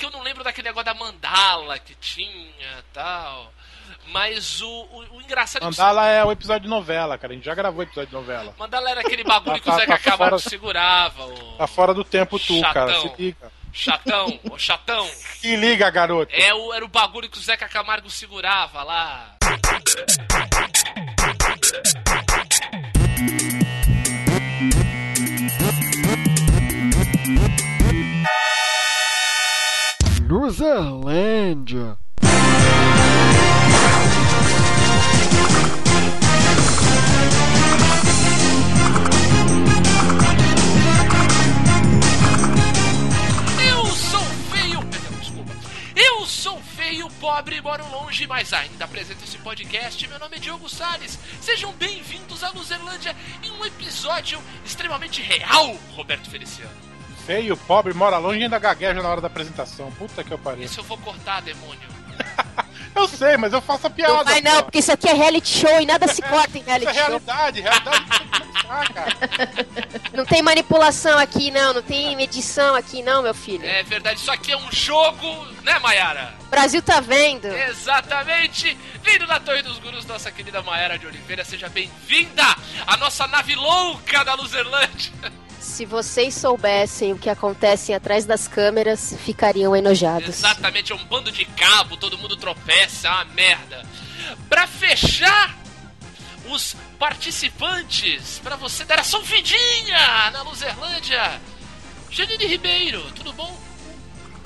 que eu não lembro daquele negócio da mandala que tinha tal. Mas o, o, o engraçado Mandala é o episódio de novela, cara. A gente já gravou episódio de novela. Mandala era aquele bagulho que o Tá- Zeca tá Camargo fora- segurava. O... Tá fora do tempo tu, Chatão. cara. Se liga. Chatão, o chatão. Se liga, garoto. É o, era o bagulho que o Zeca Camargo segurava lá. Luzerlândia. Eu sou feio. Desculpa. Eu sou feio, pobre e moro longe, mas ainda apresento esse podcast. Meu nome é Diogo Salles. Sejam bem-vindos à Luzerlândia em um episódio extremamente real, Roberto Feliciano. Feio, pobre, mora longe e ainda gagueja na hora da apresentação. Puta que eu pariu. Isso eu vou cortar, demônio. Eu sei, mas eu faço a piada. Não vai não, porque isso aqui é reality show e nada se corta em Isso reality é show. realidade. Realidade tem que começar, cara. Não tem manipulação aqui não, não tem medição aqui não, meu filho. É verdade, isso aqui é um jogo, né, Mayara? O Brasil tá vendo. Exatamente! Vindo da Torre dos Gurus, nossa querida Maera de Oliveira, seja bem-vinda à nossa nave louca da Luzerlândia! Se vocês soubessem o que acontece atrás das câmeras, ficariam enojados. Exatamente, é um bando de cabo, todo mundo tropeça, é uma merda. Pra fechar os participantes, pra você dar a sua vidinha na Luzerlândia, Janine Ribeiro, tudo bom?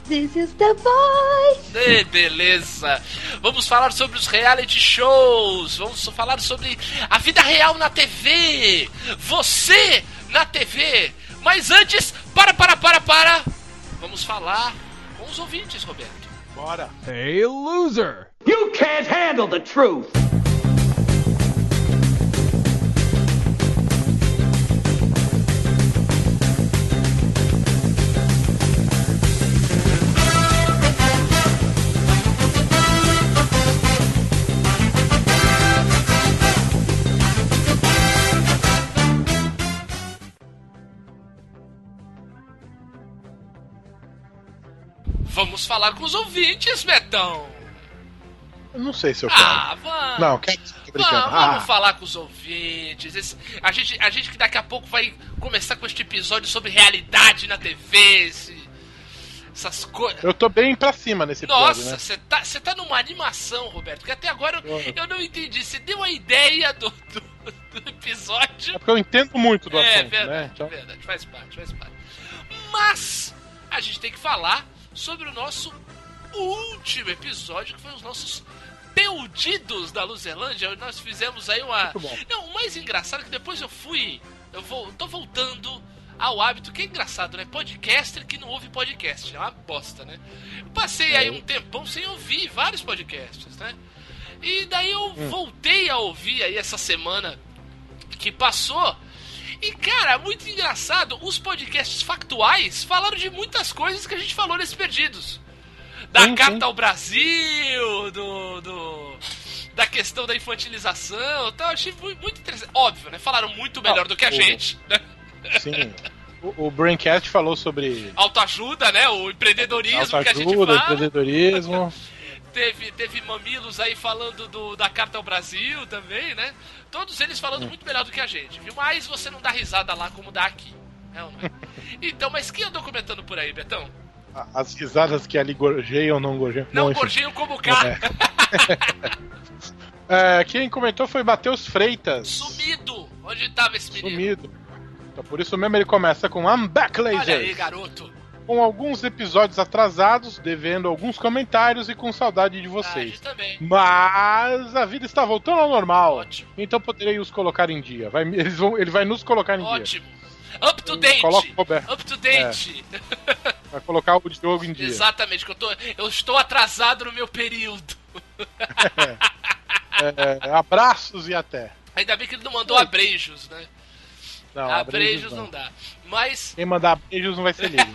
This is the voice. Ê, beleza! Vamos falar sobre os reality shows, vamos falar sobre a vida real na TV, você na TV. Mas antes, para, para, para, para! Vamos falar com os ouvintes, Roberto. Bora. Hey, loser. You can't handle the truth. Vamos falar com os ouvintes, Betão. Eu não sei se eu quero. Ah, vamos. Não, quero. Tô brincando. Vamos, vamos Ah, falar com os ouvintes. Esse- a, gente, a gente que daqui a pouco vai começar com este episódio sobre realidade na TV, esse- essas coisas. eu tô bem pra cima nesse episódio, Nossa, né? você tá, você tá numa animação, Roberto, que até agora eu, eu não entendi. Você deu a ideia do, do, do episódio. É porque eu entendo muito do É assunto, verdade, né? Então, verdade, faz parte, faz parte. Mas a gente tem que falar sobre o nosso último episódio, que foi os nossos peudidos da Luzelândia. Nós fizemos aí uma. Não, o mais engraçado é que depois eu fui. Eu vou, tô voltando ao hábito, que é engraçado, né? Podcaster que não ouve podcast. É uma bosta, né? Eu passei aí um tempão sem ouvir vários podcasts, né? E daí eu voltei a ouvir aí essa semana que passou. E, cara, muito engraçado, os podcasts factuais falaram de muitas coisas que a gente falou nesses perdidos. Da Sim, sim. carta ao Brasil, do. do da questão da infantilização e tal. Achei muito, interessante. Óbvio, né? Falaram muito melhor Ah, do que a o- gente. Né? sim. O, o Braincast falou sobre Autoajuda, né? O empreendedorismo que a gente autoajuda, fala. empreendedorismo. Teve, teve mamilos aí falando do, da carta ao Brasil também, né? Todos eles falando muito melhor do que a gente, viu? Mas você não dá risada lá como dá aqui. É ou não é? Então, mas quem andou comentando por aí, Betão? As risadas que ali gorjeiam ou não gorjeiam. Não, enfim. gorjeiam como cá. É, quem comentou foi Matheus Freitas. Sumido! Onde tava esse menino? Sumido. Então por isso mesmo ele começa com I'm back, Olha aí, ladies. garoto. Com alguns episódios atrasados, devendo alguns comentários e com saudade de Ah, vocês. também. Mas a vida está voltando ao normal. Ótimo. Então poderei os colocar em dia. Vai, eles vão, ele vai nos colocar em dia. Ótimo. Up to date. Coloca o Roberto. Up to date. Vai colocar o jogo em dia. Exatamente, que eu, tô, eu estou atrasado no meu período. É, abraços e até. Ainda bem que ele não mandou abreijos, né? Não, abreijos abreijos não dá. Mas Quem mandar abreijos não vai ser livre.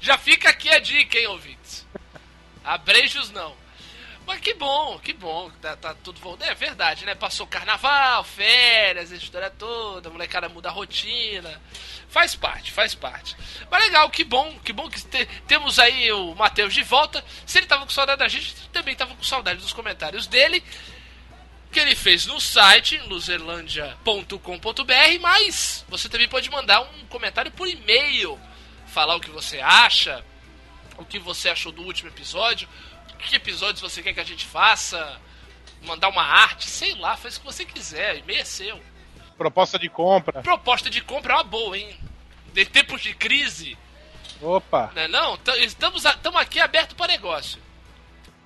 Já fica aqui a dica, hein, ouvintes? Abreijos não. Mas que bom, que bom, tá, tá tudo voltando. É verdade, né? Passou carnaval, férias, a história toda, a molecada muda a rotina. Faz parte, faz parte. Mas legal, que bom, que bom que te, temos aí o Matheus de volta. Se ele tava com saudade da gente, também tava com saudade dos comentários dele. Que ele fez no site, luzerlandia.com.br, mas você também pode mandar um comentário por e-mail. Falar o que você acha, o que você achou do último episódio, que episódios você quer que a gente faça, mandar uma arte, sei lá, faz o que você quiser, e-mail é seu. Proposta de compra. Proposta de compra é uma boa, hein? De tempos de crise. Opa! Não, é não? Estamos, estamos aqui aberto para negócio.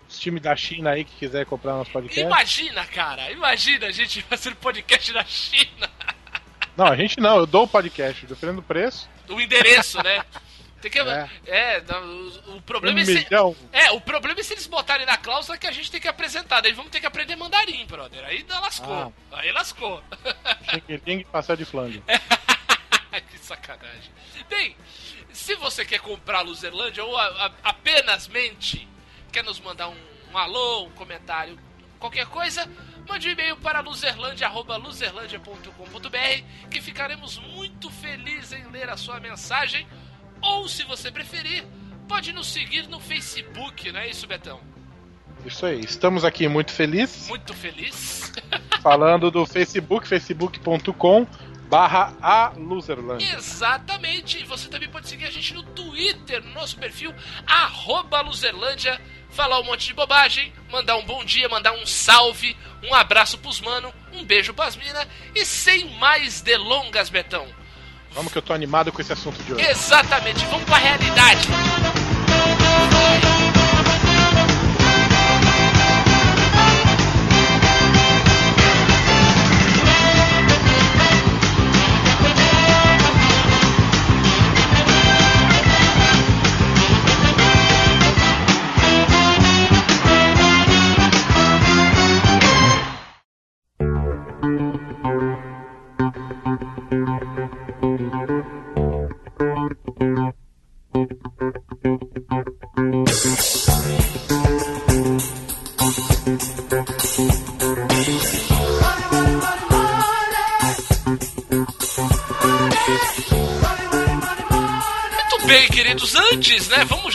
Os times da China aí que quiser comprar nosso podcast. Imagina, cara, imagina a gente fazendo podcast na China. Não, a gente não, eu dou o podcast, dependendo do preço. O endereço, né? Tem que, é, é o, o, problema um é se, é, o problema é se eles botarem na cláusula que a gente tem que apresentar. Daí vamos ter que aprender mandarim, brother. Aí lascou. Ah. Aí lascou. Tem que passar de flango. que sacanagem. Bem, se você quer comprar a Luzerlândia ou a, a, apenas mente, quer nos mandar um, um alô, um comentário, qualquer coisa, mande um e-mail para luzerlandia.luzerlandia.com.br que ficaremos muito felizes em ler a sua mensagem ou, se você preferir, pode nos seguir no Facebook, não é isso, Betão? Isso aí, estamos aqui muito felizes. Muito feliz. falando do Facebook, facebook.com barra a Loserlandia. Exatamente. Você também pode seguir a gente no Twitter, no nosso perfil, arroba Loserlândia, falar um monte de bobagem, mandar um bom dia, mandar um salve, um abraço pros mano, um beijo pras mina e sem mais delongas, Betão. Vamos que eu tô animado com esse assunto de hoje. Exatamente, vamos pra realidade.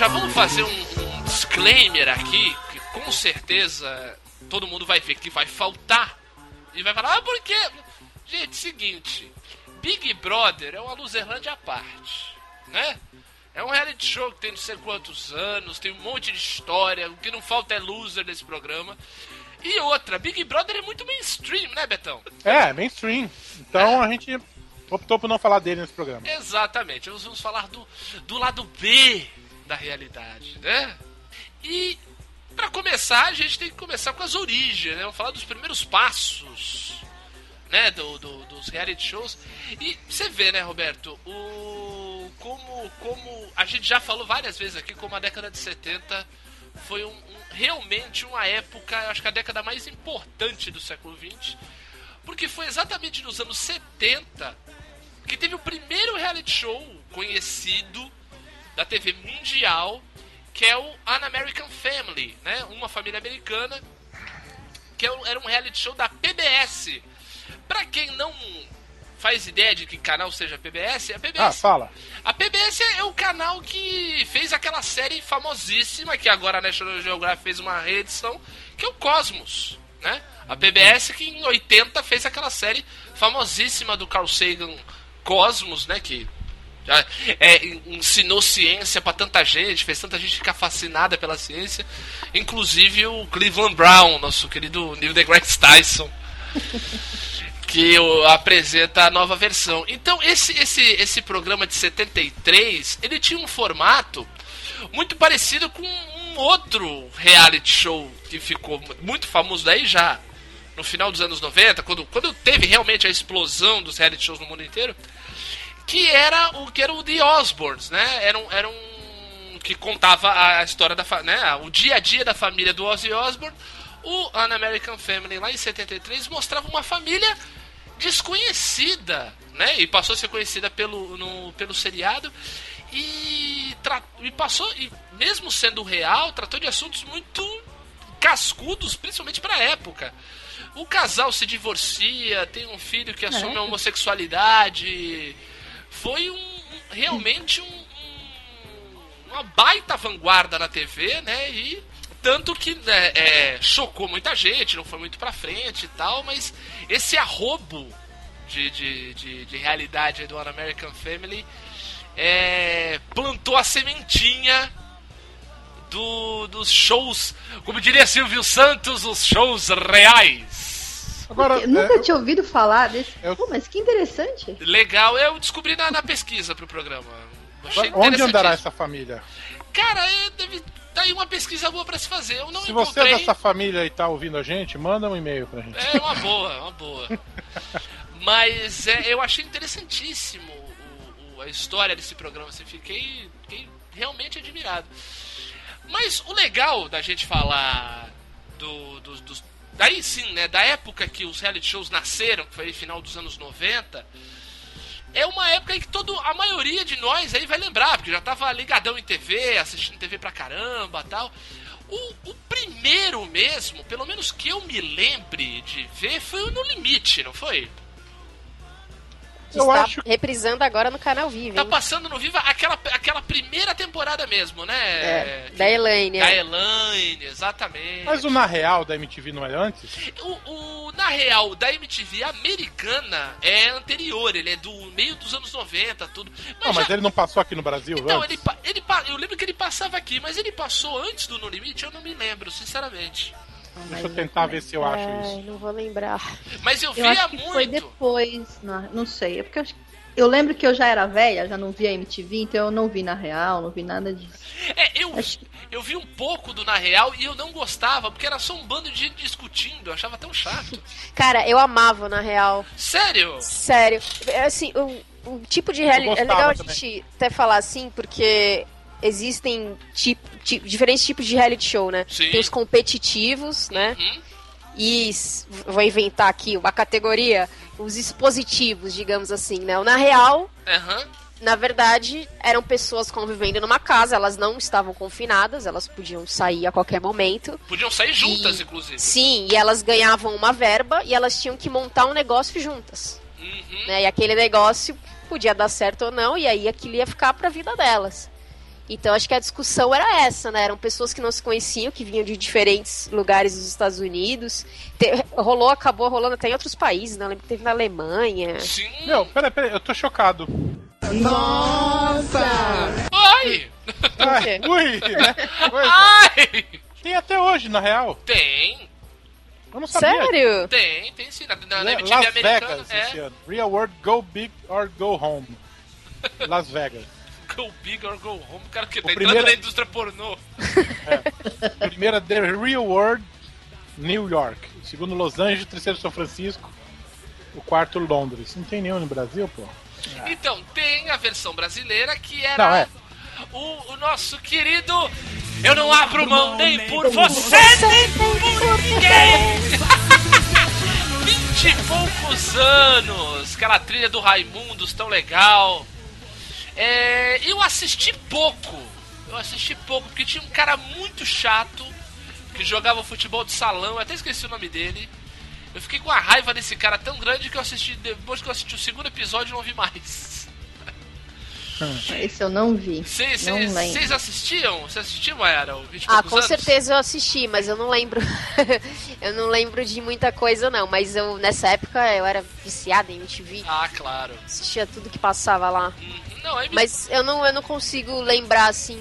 Já vamos fazer um, um disclaimer aqui, que com certeza todo mundo vai ver que vai faltar. E vai falar, ah, por quê? Gente, seguinte, Big Brother é uma Luzerlândia à parte, né? É um reality show que tem não sei quantos anos, tem um monte de história, o que não falta é loser nesse programa. E outra, Big Brother é muito mainstream, né, Betão? É, mainstream. Então é. a gente optou por não falar dele nesse programa. Exatamente, nós vamos falar do, do lado B da realidade, né? E para começar, a gente tem que começar com as origens, né? Vamos falar dos primeiros passos, né? Do, do, dos reality shows. E você vê, né, Roberto, o como como a gente já falou várias vezes aqui, como a década de 70 foi um, um realmente uma época, acho que a década mais importante do século 20 porque foi exatamente nos anos 70 que teve o primeiro reality show conhecido da TV mundial, que é o An American Family, né? Uma família americana, que é era um reality show da PBS. Pra quem não faz ideia de que canal seja a PBS, a PBS. Ah, fala. A PBS é o canal que fez aquela série famosíssima que agora a National Geographic fez uma reedição, que é o Cosmos, né? A PBS que em 80 fez aquela série famosíssima do Carl Sagan Cosmos, né, que já é, ensinou ciência para tanta gente, fez tanta gente ficar fascinada pela ciência, inclusive o Cleveland Brown, nosso querido Neil deGrasse Tyson, que apresenta a nova versão. Então esse esse esse programa de 73, ele tinha um formato muito parecido com um outro reality show que ficou muito famoso daí já no final dos anos 90, quando, quando teve realmente a explosão dos reality shows no mundo inteiro, que era o que era o The Osbournes, né? Era um, era um que contava a história da né, o dia a dia da família do Ozzy Osbourne. O An American Family lá em 73 mostrava uma família desconhecida, né? E passou a ser conhecida pelo, no, pelo seriado e, e passou e mesmo sendo real, tratou de assuntos muito cascudos, principalmente pra época. O casal se divorcia, tem um filho que assume a homossexualidade. Foi um realmente um, um- uma baita vanguarda na TV, né? E tanto que né, é, chocou muita gente, não foi muito pra frente e tal, mas esse arrobo de, de, de, de realidade do American Family é, plantou a sementinha do, dos shows, como diria Silvio Santos, os shows reais. Agora, Eu nunca é, tinha ouvido falar desse. eu- Pô, mas que interessante. Legal, eu descobri na, na pesquisa pro programa. Achei onde andará essa família? Cara, é, deve tá aí uma pesquisa boa pra se fazer. Eu não Se você é encontrei. dessa família e tá ouvindo a gente, manda um e-mail pra gente. É uma boa, uma boa. Mas é, eu achei interessantíssimo o- o- a história desse programa. Assim, fiquei, fiquei realmente admirado. Mas o legal da gente falar do, do- dos. Daí sim, né? Da época que os reality shows nasceram, que foi final dos anos 90. É uma época em que todo, a maioria de nós aí vai lembrar, porque já tava ligadão em TV, assistindo TV pra caramba tal. O, o primeiro mesmo, pelo menos que eu me lembre de ver, foi o No Limite, não foi? Que Eu está acho- reprisando agora no canal Vivo, Tá hein? passando no Viva aquela, aquela primeira temporada mesmo, né? É, Que- da Elaine. Da é. Elaine, exatamente. Mas o Na Real da MTV não é antes? O, o- na real, da MTV americana é anterior, ele é do meio dos anos 90, tudo. Não, mas já- ele não passou aqui no Brasil Então, antes? ele, ele, eu lembro que ele passava aqui, mas ele passou antes do No Limite, eu não me lembro, sinceramente. Deixa eu tentar ver se eu acho Ai, isso. não vou lembrar. Mas eu Eu via acho que foi muito. depois. Não, não sei. É porque eu, acho- eu lembro que eu já era velha, já não via MTV, então eu não vi na real, não vi nada disso. É, eu, Acho eu vi um pouco do Na Real e eu não gostava, porque era só um bando de gente discutindo, eu achava tão chato. Cara, eu amava, na real. Sério? Sério. É, Assim, o, o tipo de reality. É legal a também. gente até falar assim, porque existem tipo, diferentes tipos de reality show, né? Sim. Tem os competitivos, né? Hum? E vou inventar aqui uma categoria, os expositivos, digamos assim, né? Na real, Aham. na verdade, eram pessoas convivendo numa casa, elas não estavam confinadas, elas podiam sair a qualquer momento. Podiam sair juntas, E- inclusive. Sim, e elas ganhavam uma verba e elas tinham que montar um negócio juntas. Uhum. né? E aquele negócio podia dar certo ou não, e aí aquilo ia ficar pra vida delas. Então acho que a discussão era essa, né? Eram pessoas que não se conheciam, que vinham de diferentes lugares dos Estados Unidos. Te- rolou, acabou rolando até em outros países, né? Eu lembro que teve na Alemanha. Sim. Meu, peraí, peraí, eu tô chocado. Ai! Ai, ui, né? Coisa. Ai! Tem até hoje, na real. Tem, Eu não sabia. Sério? tem, tem sim. Na, na, La- MTV Las americana Vegas é esse ano. Real World Go Big or Go Home. Las Vegas. Go Big or Go Home. O cara que tá O entrando primeiro- na indústria pornô. Primeira The Real World, New York. Segundo Los Angeles, terceiro São Francisco. O quarto Londres. Não tem nenhum no Brasil, pô. Então, tem a versão brasileira que era Não, é. o, o nosso querido. Eu não abro mão nem por você, nem por ninguém! Vinte e poucos anos! Aquela trilha do Raimundos tão legal. É, eu assisti pouco. Eu assisti pouco, porque tinha um cara muito chato que jogava futebol de salão, eu até esqueci o nome dele. Eu fiquei com a raiva desse cara tão grande que eu assisti. Depois que eu assisti o segundo episódio, eu não vi mais. Esse eu não vi. Vocês não vocês- lembro. vocês assistiam? Você assistiu, era o 20 e Ah, com anos? certeza eu assisti, mas eu não lembro. eu não lembro de muita coisa, não. Mas eu, nessa época, eu era viciada em MTV. Ah, claro. Assistia tudo que passava lá. Uhum. Não, aí me- Mas eu não, eu não consigo lembrar, assim,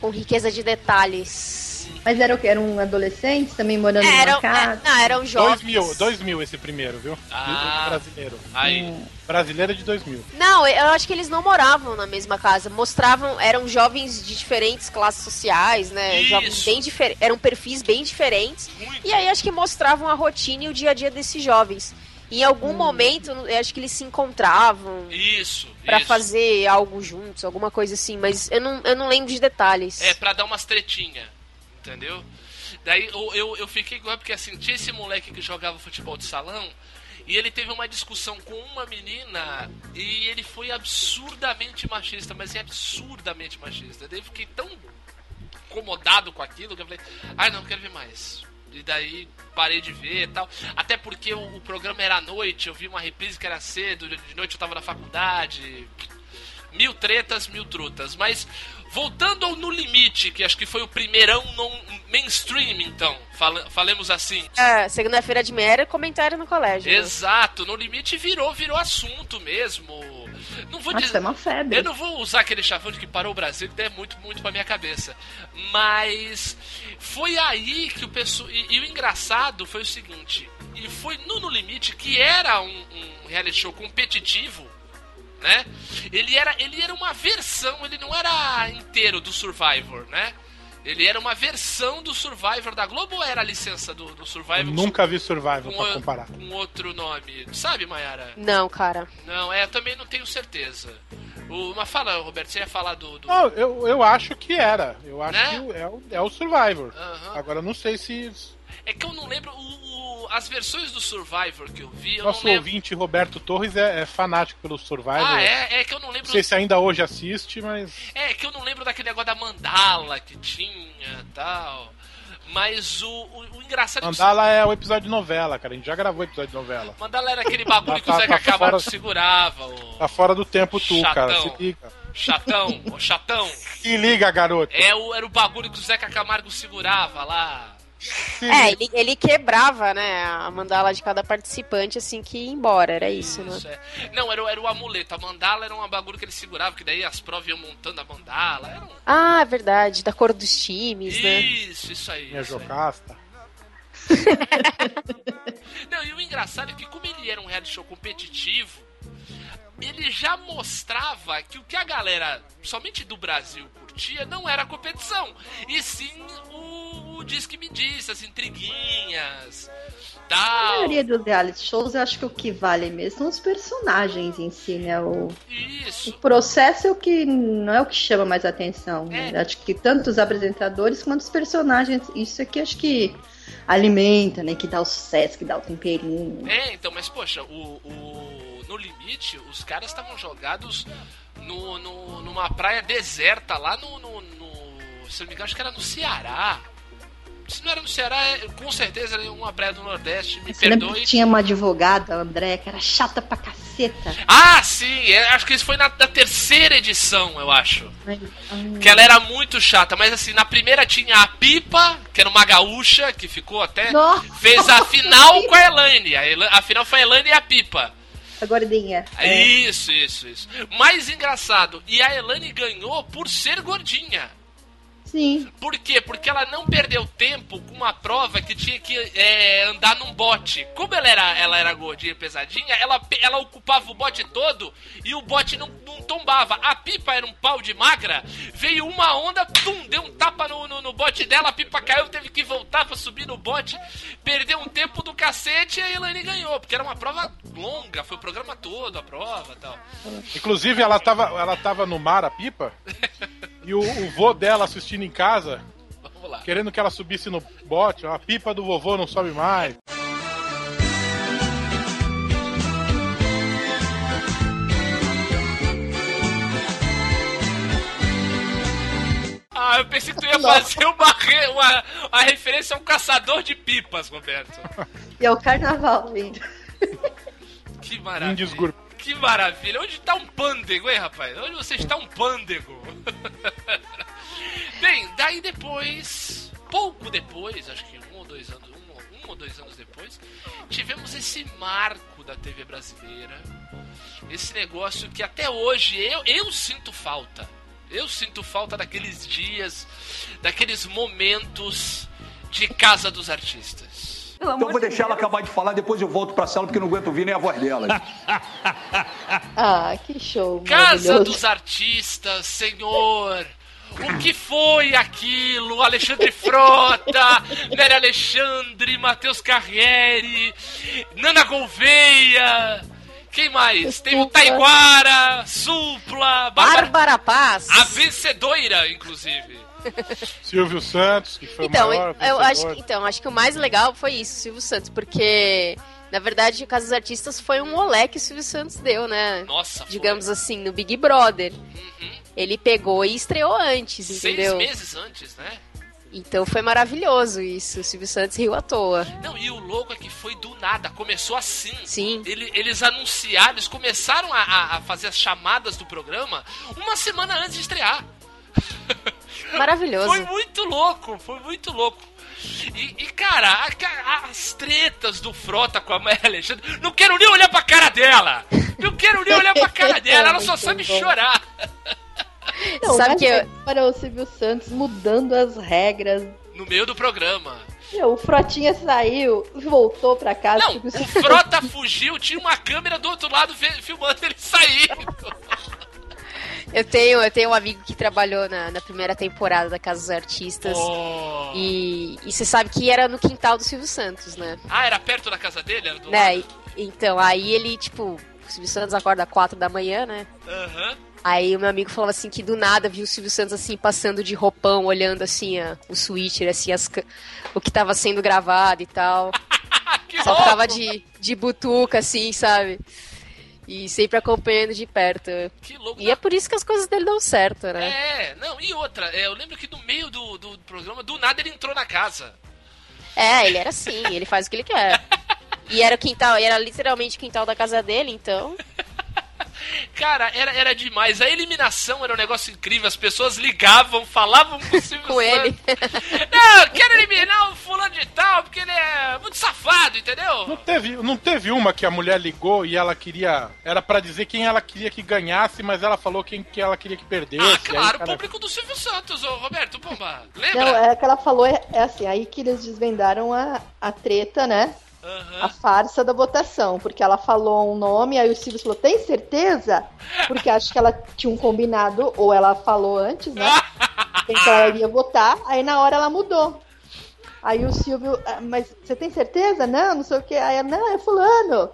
com riqueza de detalhes. Mas era o que? Eram adolescentes também morando Eram, numa casa? é, não, eram jovens. 2000, 2000 esse primeiro, viu? Ah. Brasileiro. aí. Brasileiro é de 2000. Não, eu acho que eles não moravam na mesma casa. Mostravam, eram jovens de diferentes classes sociais, né? Isso. Jovens bem diferentes. Eram perfis bem diferentes. Muito. E aí acho que mostravam a rotina e o dia a dia desses jovens. Em algum momento, eu acho que eles se encontravam Isso. pra isso. fazer algo juntos, alguma coisa assim, mas eu não, eu não lembro de detalhes. É, pra dar umas tretinhas. Entendeu? Daí eu, eu, eu fiquei igual porque assim, tinha esse moleque que jogava futebol de salão e ele teve uma discussão com uma menina e ele foi absurdamente machista, mas é absurdamente machista. Daí eu fiquei tão com incomodado com aquilo que eu falei, ai não, quero ver mais. E daí parei de ver e tal. Até porque o, o programa era à noite, eu vi uma reprise que era cedo, de noite eu tava na faculdade. Mil tretas, mil trutas. Mas voltando ao No Limite, que acho que foi o primeirão no mainstream, então, fala, falemos assim. É, segunda-feira de era comentário no colégio. Exato, No Limite virou, virou assunto mesmo. Não vou Nossa, dizer. é uma febre. Eu não vou usar aquele chavão de que parou o Brasil, que é muito, muito pra minha cabeça. Mas foi aí que o pessoal. E, e o engraçado foi o seguinte: e foi no No Limite, que era um, um reality show competitivo, né? Ele era, ele era uma versão, ele não era inteiro do Survivor, né? Ele era uma versão do Survivor da Globo ou era a licença do, do Survivor? Eu nunca vi Survival com, pra comparar. com outro nome. Sabe, Mayara? Não, cara. Não, é, eu também não tenho certeza. O, mas fala, Roberto, você ia falar do. do... Não, eu, eu acho que era. Eu acho Né? que é o, é o Survivor. Aham. Agora eu não sei se É que eu não lembro. o- o- as versões do Survivor que eu vi, eu nosso ouvinte Roberto Torres é, é fanático pelo Survivor. Ah, é? É que eu não lembro. Não sei se ainda hoje assiste, mas. É que eu não lembro daquele negócio da mandala que tinha tal. Mas o, o, o engraçado é que Mandala é o episódio de novela, cara. A gente já gravou episódio de novela. Mandala era aquele bagulho que o Zeca tá Camargo fora- segurava. O Tá fora do tempo tu, cara. Chatão. Se liga. chatão, o chatão. Se liga, garoto. É o, era o bagulho que o Zeca Camargo segurava lá. É, ele, ele quebrava, né, a mandala de cada participante assim que ia embora, era isso, né? Isso, é. Não, era, o- era o amuleto. A mandala era um bagulho que ele segurava, que daí as provas iam montando a mandala. Era um... Ah, é verdade, da cor dos times, né? Isso, isso aí. Minha isso aí. jocasta. Não, e o engraçado é que como ele era um reality show competitivo, ele já mostrava que o que a galera, somente do Brasil, curtia não era competição. E sim o, o Diz que me disse, as intriguinhas, A tal. maioria dos reality shows, eu acho que o que vale mesmo são os personagens em si, né? O, o Isso. processo é o que não é o que chama mais atenção. né? É. Acho que tanto os apresentadores quanto os personagens, isso aqui acho que alimenta, né? Que dá o sucesso, que dá o temperinho. É, então, mas poxa, o, o- no limite, os caras estavam jogados no, no- numa praia deserta lá no, no, no- Se não me engano, acho que era no Ceará. Se não era no Ceará, é- com certeza era uma praia do Nordeste, me Você perdoe. que tinha uma advogada, a André, que era chata pra caceta? Ah, sim, é, acho que isso foi na, na terceira edição, eu acho. Ai, ai. Que ela era muito chata, mas assim, na primeira tinha a Pipa, que era uma gaúcha, que ficou até. Nossa! Fez a final com a Elaine. A, Ela- a final foi a Elaine e a Pipa. A gordinha. É. Isso, isso, isso. Mais engraçado, e a Elane ganhou por ser gordinha. Sim. Por quê? Porque ela não perdeu tempo com uma prova que tinha que é, andar num bote. Como ela era, ela era gordinha e pesadinha, ela, ela ocupava o bote todo e o bote não, não tombava. A pipa era um pau de magra, veio uma onda, tum, deu um tapa no, no, no bote dela, a pipa caiu, teve que voltar pra subir no bote, perdeu um tempo do cacete e a Elaine ganhou, porque era uma prova longa, foi o programa todo, a prova e tal. Inclusive, ela tava, ela tava no mar, a pipa, e o, o vô dela assistindo em casa, Vamos lá. querendo que ela subisse no bote. A pipa do vovô não sobe mais. Ah, eu pensei que tu ia fazer uma, re- uma, uma referência a um caçador de pipas, Roberto. E é o carnaval vindo. Que maravilha. Índios gur- Que maravilha. Onde tá um pândego, hein, rapaz? Onde você está um pândego? Bem, daí depois, pouco depois, acho que um ou dois anos, um, um ou dois anos depois, tivemos esse marco da TV brasileira. Esse negócio que até hoje eu, eu sinto falta. Eu sinto falta daqueles dias, daqueles momentos de Casa dos Artistas. Então eu vou deixar ela acabar de falar, depois eu volto pra sala porque não aguento ouvir nem a voz dela. Ah, que show. Casa dos Artistas, senhor! O que foi aquilo? Alexandre Frota, Nery Alexandre, Matheus Carriere, Nana Gouveia, quem mais? Tem o. Taiguara, Supla, Bárbara, Bárbara Paz. a vencedora, inclusive. Silvio Santos, que foi Então, o maior eu acho, que- então, acho que o mais legal foi isso, Silvio Santos, porque, na verdade, o Casa dos Artistas foi um olé que o Silvio Santos deu, né? Nossa, foi. Digamos assim, no Big Brother. Uhum. Ele pegou e estreou antes, Seis entendeu? meses antes, né? Então foi maravilhoso isso. O Silvio Santos riu à toa. Não, e o louco é que foi do nada, começou assim. Sim. Ele- eles anunciaram, eles começaram a, a- a fazer as chamadas do programa uma semana antes de estrear. Maravilhoso. Foi muito louco, foi muito louco. E, e, cara, a- a- as tretas do Frota com a Maria Alexandre, não quero nem olhar pra cara dela! Não quero nem olhar pra cara dela, ela só sabe bom. chorar. Não, Sabe que eu- para o Silvio Santos mudando as regras. No meio do programa. Meu, o Frotinha saiu, voltou pra casa. Não, o Frota fugiu, tinha uma câmera do outro lado filmando ele sair. Eu tenho, eu tenho um amigo que trabalhou na, na primeira temporada da Casa dos Artistas. Oh. E, e você sabe que era no quintal do Silvio Santos, né? Ah, era perto da casa dele? Era do né? E- então, aí ele, tipo, o Silvio Santos acorda às quatro da manhã, né? Aham. Aí o meu amigo falava assim que do nada viu o Silvio Santos assim passando de roupão, olhando assim a- o switcher, assim, as, o que tava sendo gravado e tal. que Só louco! ficava de, de butuca, assim, sabe? E sempre acompanhando de perto. Que louco. E é por isso que as coisas dele dão certo, né? É, não, e outra, é, eu lembro que no meio do, do programa, do nada ele entrou na casa. É, ele era assim, ele faz o que ele quer. E era o quintal, e era literalmente o quintal da casa dele, então. Cara, era, era demais. A eliminação era um negócio incrível. As pessoas ligavam, falavam com o Silvio Com ele. Não, quero eliminar o fulano de tal, porque ele é muito safado, Não entendeu? teve, não teve uma que a mulher ligou e ela queria. Era pra dizer quem ela queria que ganhasse, mas ela falou quem que ela queria que perdesse. Ah, aí, claro, o cara, público do Silvio Santos, ô Roberto, pomba. Lembra? Não, é que ela falou, é, é assim, aí que eles desvendaram a, a treta, né? A Aham. farsa da votação, porque ela falou um nome, aí o Silvio falou, tem certeza? Porque acho que ela tinha um combinado, ou ela falou antes, né? Que ela iria votar, aí na hora ela mudou. Aí o Silvio, "Ah, mas você tem certeza? Não, não sei o que. Aí ela, não, é fulano.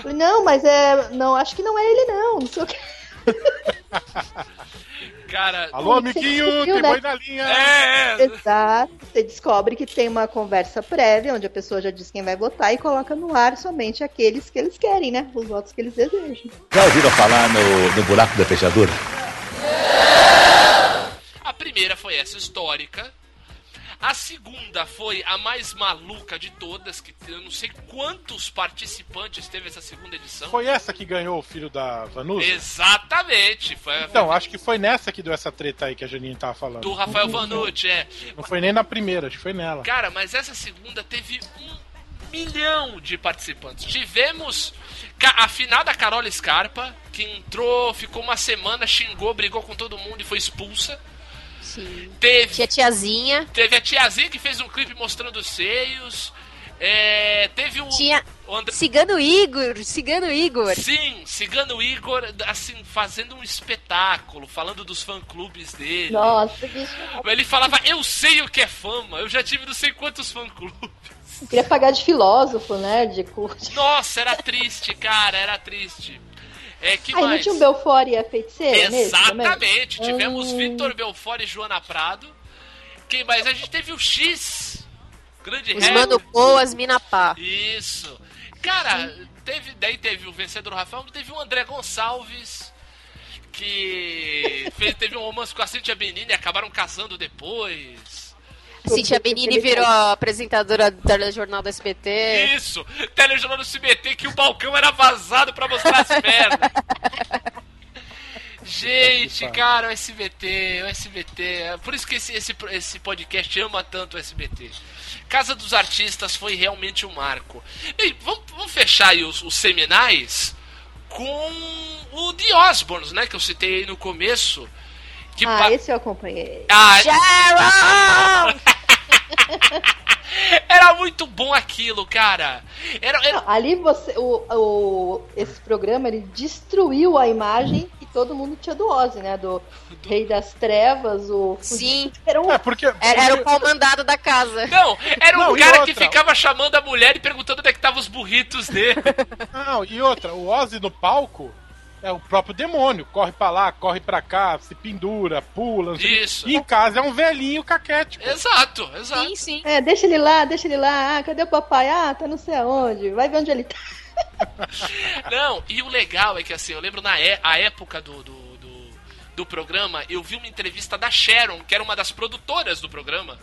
Falei, não, mas é. Não, acho que não é ele, não, não sei o que. Cara, Alô, Você amiguinho, descobriu, tem né? boi na linha. é, é. Exato. Você descobre que tem uma conversa prévia, onde a pessoa já diz quem vai votar e coloca no ar somente aqueles que eles querem, né? Os votos que eles desejam. Já ouviram falar no, no buraco da fechadura? A primeira foi essa histórica. A segunda foi a mais maluca de todas, que eu não sei quantos participantes teve essa segunda edição. Foi essa que ganhou o filho da Vanusa? Exatamente, foi Então, acho que foi nessa que deu essa treta aí que a Janine tava falando. do Rafael Vanucci, é. Não foi nem na primeira, acho que foi nela. Cara, mas essa segunda teve um milhão de participantes. Tivemos a finada Carola Scarpa, que entrou, ficou uma semana, xingou, brigou com todo mundo e foi expulsa. Sim. Teve Tinha tiazinha. Teve a tiazinha que fez um clipe mostrando os seios. É, teve o, Tinha o André. Cigano Igor, Cigano Igor. Sim, Cigano Igor, assim, fazendo um espetáculo, falando dos fã-clubes dele. Nossa, que. Ele falava, eu sei o que é fama, eu já tive não sei quantos fã-clubes. Queria pagar de filósofo, né? De curte. Nossa, era triste, cara, era triste. É, que Aí não mais? tinha o Belfort e a feiticeira? Exatamente, tivemos Hum. Vitor Belfort e Joana Prado. Quem mais? A gente teve o X, grande Os. Mano Boas, Mina Pá. Isso. Cara, teve, daí teve o vencedor Rafael, teve o André Gonçalves, que fez, teve um romance com a Cintia Benini e acabaram casando depois. Cintia Benini virou a apresentadora do telejornal do SBT. Isso! Telejornal do CBT que o balcão era vazado pra mostrar as pernas. Gente, cara, o SBT, o SBT. é Por isso que esse, esse, esse podcast ama tanto o SBT. Casa dos Artistas foi realmente um marco. E vamos, vamos fechar aí os, os seminais com o The Osborns, né? Que eu citei aí no começo. Que Ah, pa- esse eu acompanhei. Ah, Sharon! era muito bom aquilo, cara. Era, era- Não, ali você, o, o, esse programa ele destruiu a imagem que todo mundo tinha do Ozzy, né? Do, Rei das Trevas, o Sim. era um É, porque. Era, era o porque- comandado da casa. Não, era um Não, cara outra? que ficava chamando a mulher e perguntando onde é que estavam os burritos dele. Não, e outra, o Ozzy no palco é o próprio demônio. Corre pra lá, corre pra cá, se pendura, pula. Isso. E em casa é um velhinho caquético. exato, exato. Sim, sim. É, deixa ele lá, deixa ele lá. Ah, cadê o papai? Ah, tá não sei aonde. Vai ver onde ele tá. Não, e o legal é que assim, eu lembro na é, a época do, do, do, do programa, eu vi uma entrevista da Sharon, que era uma das produtoras do programa.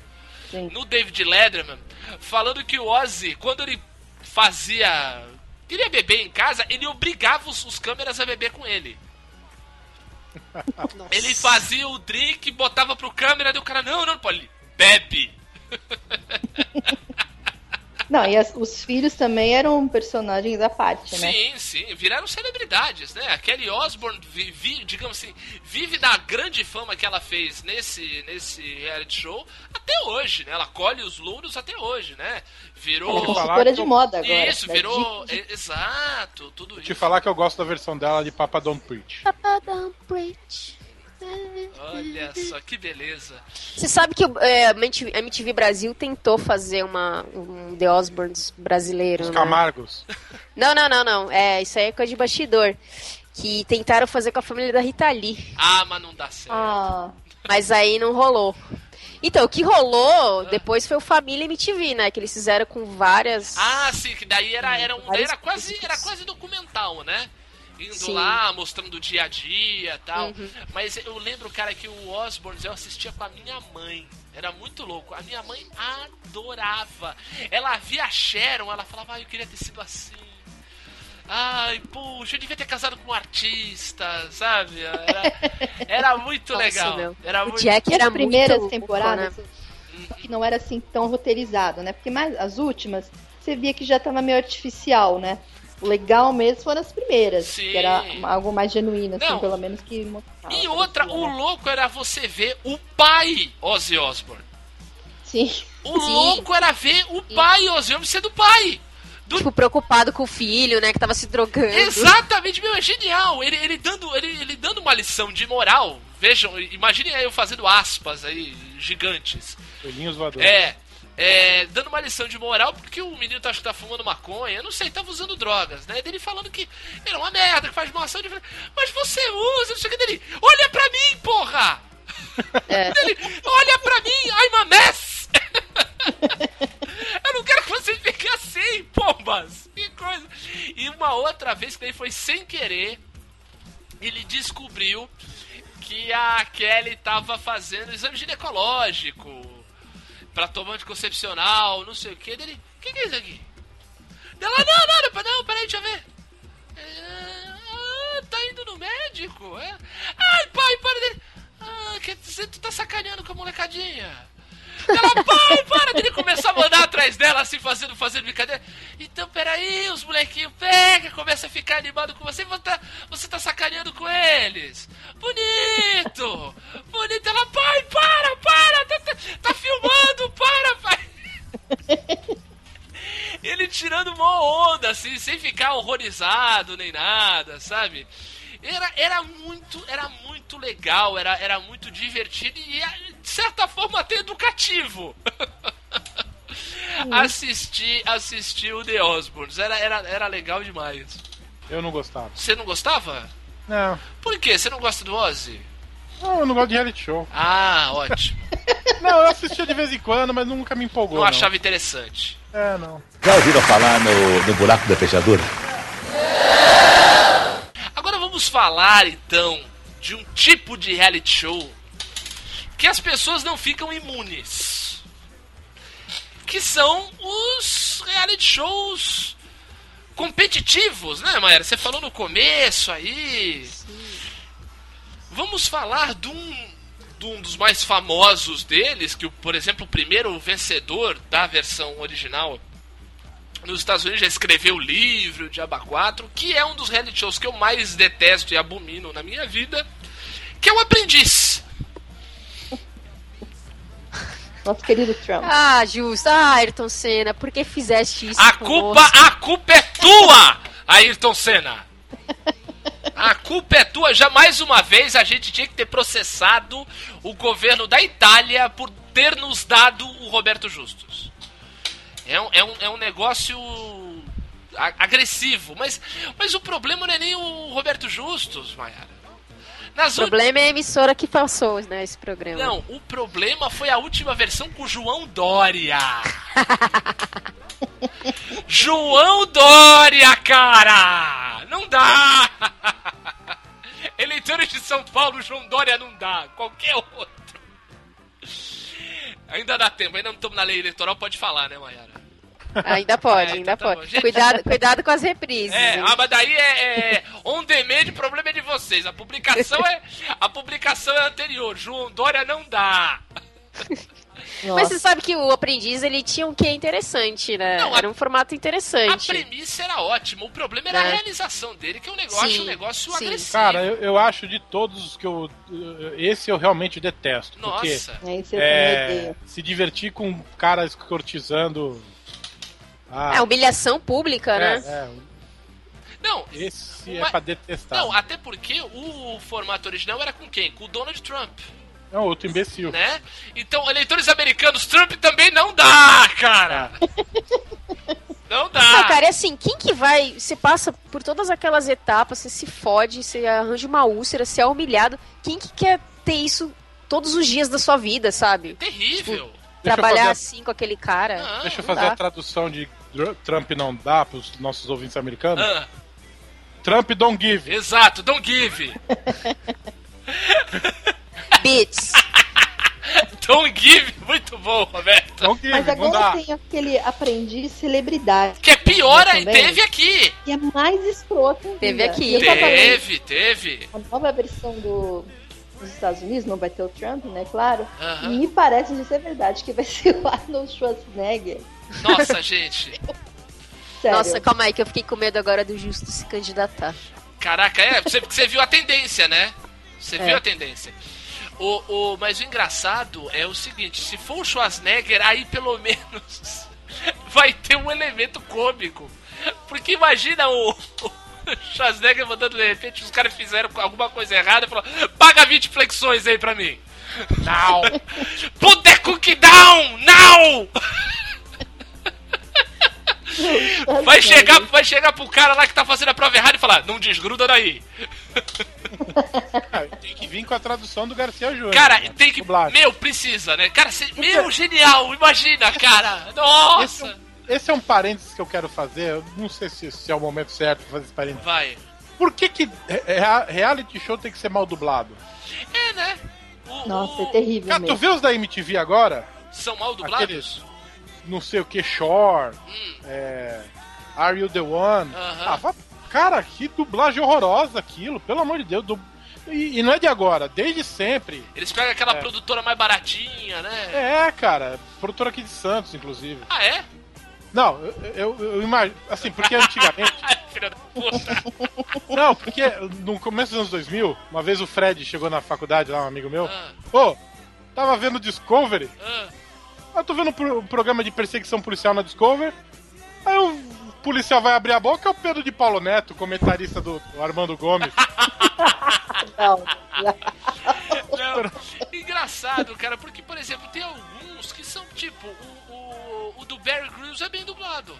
Sim. no David Letterman, falando que o Ozzy, quando ele fazia. Queria beber em casa, ele obrigava os, os câmeras a beber com ele. Ele fazia o drink, botava pro câmera, e o cara, não, não, não pode. Bebe! Não, e as- os filhos também eram personagens à parte, né? Sim, sim, viraram celebridades, né? A Kelly Osbourne, vi- vi- digamos assim, vive da grande fama que ela fez nesse, nesse reality show até hoje, né? Ela colhe os louros até hoje, né? Virou. Ela é consultora de moda agora. Isso, da virou. Dick- é, Exato, tudo Vou te isso. falar que eu gosto da versão dela de Papa Don't Preach. Papa don't preach. Olha só que beleza. Você sabe que é, a MTV, Brasil tentou fazer uma, um The Osbournes brasileiro, Os né? Camargos. Não, não, não, não. É, isso aí é coisa de bastidor. Que tentaram fazer com a família da Rita Lee. Ah, mas não dá certo. Ah, Mas aí não rolou. Então, o que rolou depois foi o Família MTV, né? Que eles fizeram com várias. Ah, sim, que daí era, era, um, era, quase, era quase documental, né? Indo Sim. lá, mostrando o dia a dia e tal. Uhum. Mas eu lembro, cara, que o Osborne eu assistia com a minha mãe. Era muito louco. A minha mãe adorava. Ela via a Sharon, ela falava, ah, eu queria ter sido assim. Ai, puxa, eu devia ter casado com um artista, sabe? Era, era muito Nossa, legal. meu. Era O muito... Jack era as primeiras muito temporadas, né? só que não era assim tão roteirizado, né? Porque mais as últimas, você via que já tava meio artificial, né? O legal mesmo foram as primeiras, Sim. que era algo mais genuíno, assim, Não. pelo menos que mostrava. E outra, parecia, o né? louco era você ver o pai Ozzy Osbourne. Sim. O Sim. louco era ver o pai Ozzy Osbourne sendo pai. Do- Tipo, preocupado com o filho, né? Que tava se drogando. Exatamente, meu, é genial. Ele, ele, dando, ele, ele dando uma lição de moral. Vejam, imaginem eu fazendo aspas aí, gigantes. Coelhinhos voadores. É, é, dando uma lição de moral porque o menino tá, acho que tá fumando maconha, eu não sei, tava usando drogas, né? Dele falando que era uma merda, que faz mal à saúde. Eu falei, Mas você usa, não sei o que dele. Olha pra mim, porra! É. Dele, olha pra mim, I'm a mess! eu não quero que você fique assim, pombas! Que coisa! E uma outra vez que daí foi sem querer, ele descobriu que a Kelly tava fazendo exame ginecológico pra tomar anticoncepcional, não sei o que. Dele, o que, que é isso aqui? Ela, não, não, não, não, peraí, deixa eu ver. É, Ah, tá indo no médico? É? Ai, pai, para dele. Ah, dizer, tu tá sacaneando com a molecadinha. Ela, pai, para dele começar a mandar atrás dela, assim, fazendo, fazendo brincadeira. Então, peraí, os molequinhos pega, começa a ficar animado com você, você tá, você tá sacaneando com eles. Bonito! Bonito! Ela, pai, para, para! Tá, tá, tá filmando, para, pai! Ele tirando uma onda, assim, sem ficar horrorizado nem nada, sabe? Era, era muito, era muito legal, era, era muito divertido e, de certa forma, até educativo. assistir, assistir o The Osbournes. Era, era, era legal demais. Eu não gostava. Você não gostava? Não. Por quê? Você não gosta do Ozzy? Não, eu não gosto de reality show. Ah, ótimo. Não, eu assistia de vez em quando, mas nunca me empolgou. Não Não, achava interessante. É, não. Já ouviram falar no, no buraco da fechadura? Vamos falar então de um tipo de reality show que as pessoas não ficam imunes. Que são os reality shows competitivos, né, Maera? Você falou no começo aí. Vamos falar de um, de um dos mais famosos deles, que, por exemplo, o primeiro vencedor da versão original nos Estados Unidos já escreveu o livro, o Diaba 4, que é um dos reality shows que eu mais detesto e abomino na minha vida, que é o Aprendiz. Nosso querido Trump. Ah, justo. Ah, Ayrton Senna, por que fizeste isso? A conosco? culpa, a culpa é tua, Ayrton Senna. A culpa é tua. Já mais uma vez a gente tinha que ter processado o governo da Itália por ter nos dado o Roberto Justus. É um, é um, é um negócio agressivo. Mas, mas o problema não é nem o Roberto Justus, Mayara. Nas O problema é a emissora que passou, né, esse programa. Não, o problema foi a última versão com o João Dória. João Dória, cara! Não dá! Eleitores de São Paulo, João Dória não dá. Qualquer outro. Ainda dá tempo, ainda não estamos na lei eleitoral, pode falar, né, Mayara? Ainda pode, É, ainda então tá pode. Gente- Cuidado, cuidado com as reprises. É, ah, mas daí é, é on demand, o problema é de vocês. A publicação é a publicação é anterior. João Dória não dá. Mas Nossa. você sabe que o aprendiz ele tinha um quê interessante, né? Não, a- Era um formato A interessante. premissa era ótima, o problema era a Né? realização dele, que é um negócio, Sim, um negócio sim. agressivo. Cara, eu, eu acho de todos que eu. Esse eu realmente detesto. Porque Nossa. Tem é, ideia. se divertir com caras cortizando. Ah, É humilhação pública, é, né? é, Não, esse Uma- é pra detestar. não, até porque o formato original era com quem? Com o Donald Trump, É um outro imbecil. né? Então, eleitores americanos, Trump também não dá, cara. Não dá. Não, cara, é assim, quem que vai. Você passa por todas aquelas etapas, você se fode, você arranja uma úlcera, você é humilhado. Quem que quer ter isso todos os dias da sua vida, sabe? Terrível. Eu Trabalhar a- assim com aquele cara. Não. Deixa eu fazer dá. a tradução de Trump não dá pros nossos ouvintes americanos. Ah, Trump don't give. exato, don't give. Bits. Don't give, muito bom, Roberto. Don't give, Mas agora tem aquele aprendiz celebridade. Que é pior, Também. teve aqui. Que é mais escroto ainda. Teve aqui. E lendo Teve, teve. A nova versão do, dos Estados Unidos, não vai ter o Trump, né? Claro. Aham. E me parece de ser verdade que vai ser o Arnold Schwarzenegger. Nossa, gente. Sério. Nossa, calma aí, que eu fiquei com medo agora do Justo se candidatar. Caraca, é, você, você viu a tendência, né? Você É. viu a tendência. O, o, mas o engraçado é o seguinte, se for o Schwarzenegger, aí pelo menos vai ter um elemento cômico. Porque imagina o, o Schwarzenegger mandando de repente os caras fizeram alguma coisa errada e falou: paga 20 flexões aí pra mim. Não. Put the cookie down! Now! Vai chegar, vai chegar pro cara lá que tá fazendo a prova errada e falar: não desgruda daí. Ah, tem que vir com a tradução do Garcia Júnior. Cara, né? tem que. Dublagem. Meu, precisa, né? Cara, cê, meu, genial, imagina, cara. Esse, é Nossa! um, esse é um parênteses que eu quero fazer. Eu não sei se, se é o momento certo pra fazer esse parênteses. Vai. Por que, que rea- reality show tem que ser mal dublado? É, né? O- Nossa, o- é terrível Cara, tu mesmo. vê os da MTV agora? São mal dublados? Aqueles. Não sei o que, Shore, Hum, é, Are You the One? Aham. Ah, va- cara, que dublagem horrorosa aquilo, pelo amor de Deus. du- E, e não é de agora, desde sempre. eles pegam aquela É. produtora mais baratinha, né? É, cara, produtora aqui de Santos, inclusive. Ah, é? Não, eu, eu, eu imagino. Assim, porque antigamente. Filha da puta. Não, porque no começo dos anos 2000, uma vez o Fred chegou na faculdade lá, um amigo meu. Ah, Ô, tava vendo Discovery. ah. Eu tô vendo um pro- programa de perseguição policial na Discovery. Aí o policial vai abrir a boca, é o Pedro de Paulo Neto, comentarista do, do Armando Gomes. Não. Não, engraçado, cara, porque, por exemplo, tem alguns que são tipo, o, o, o do Barry Grylls é bem dublado.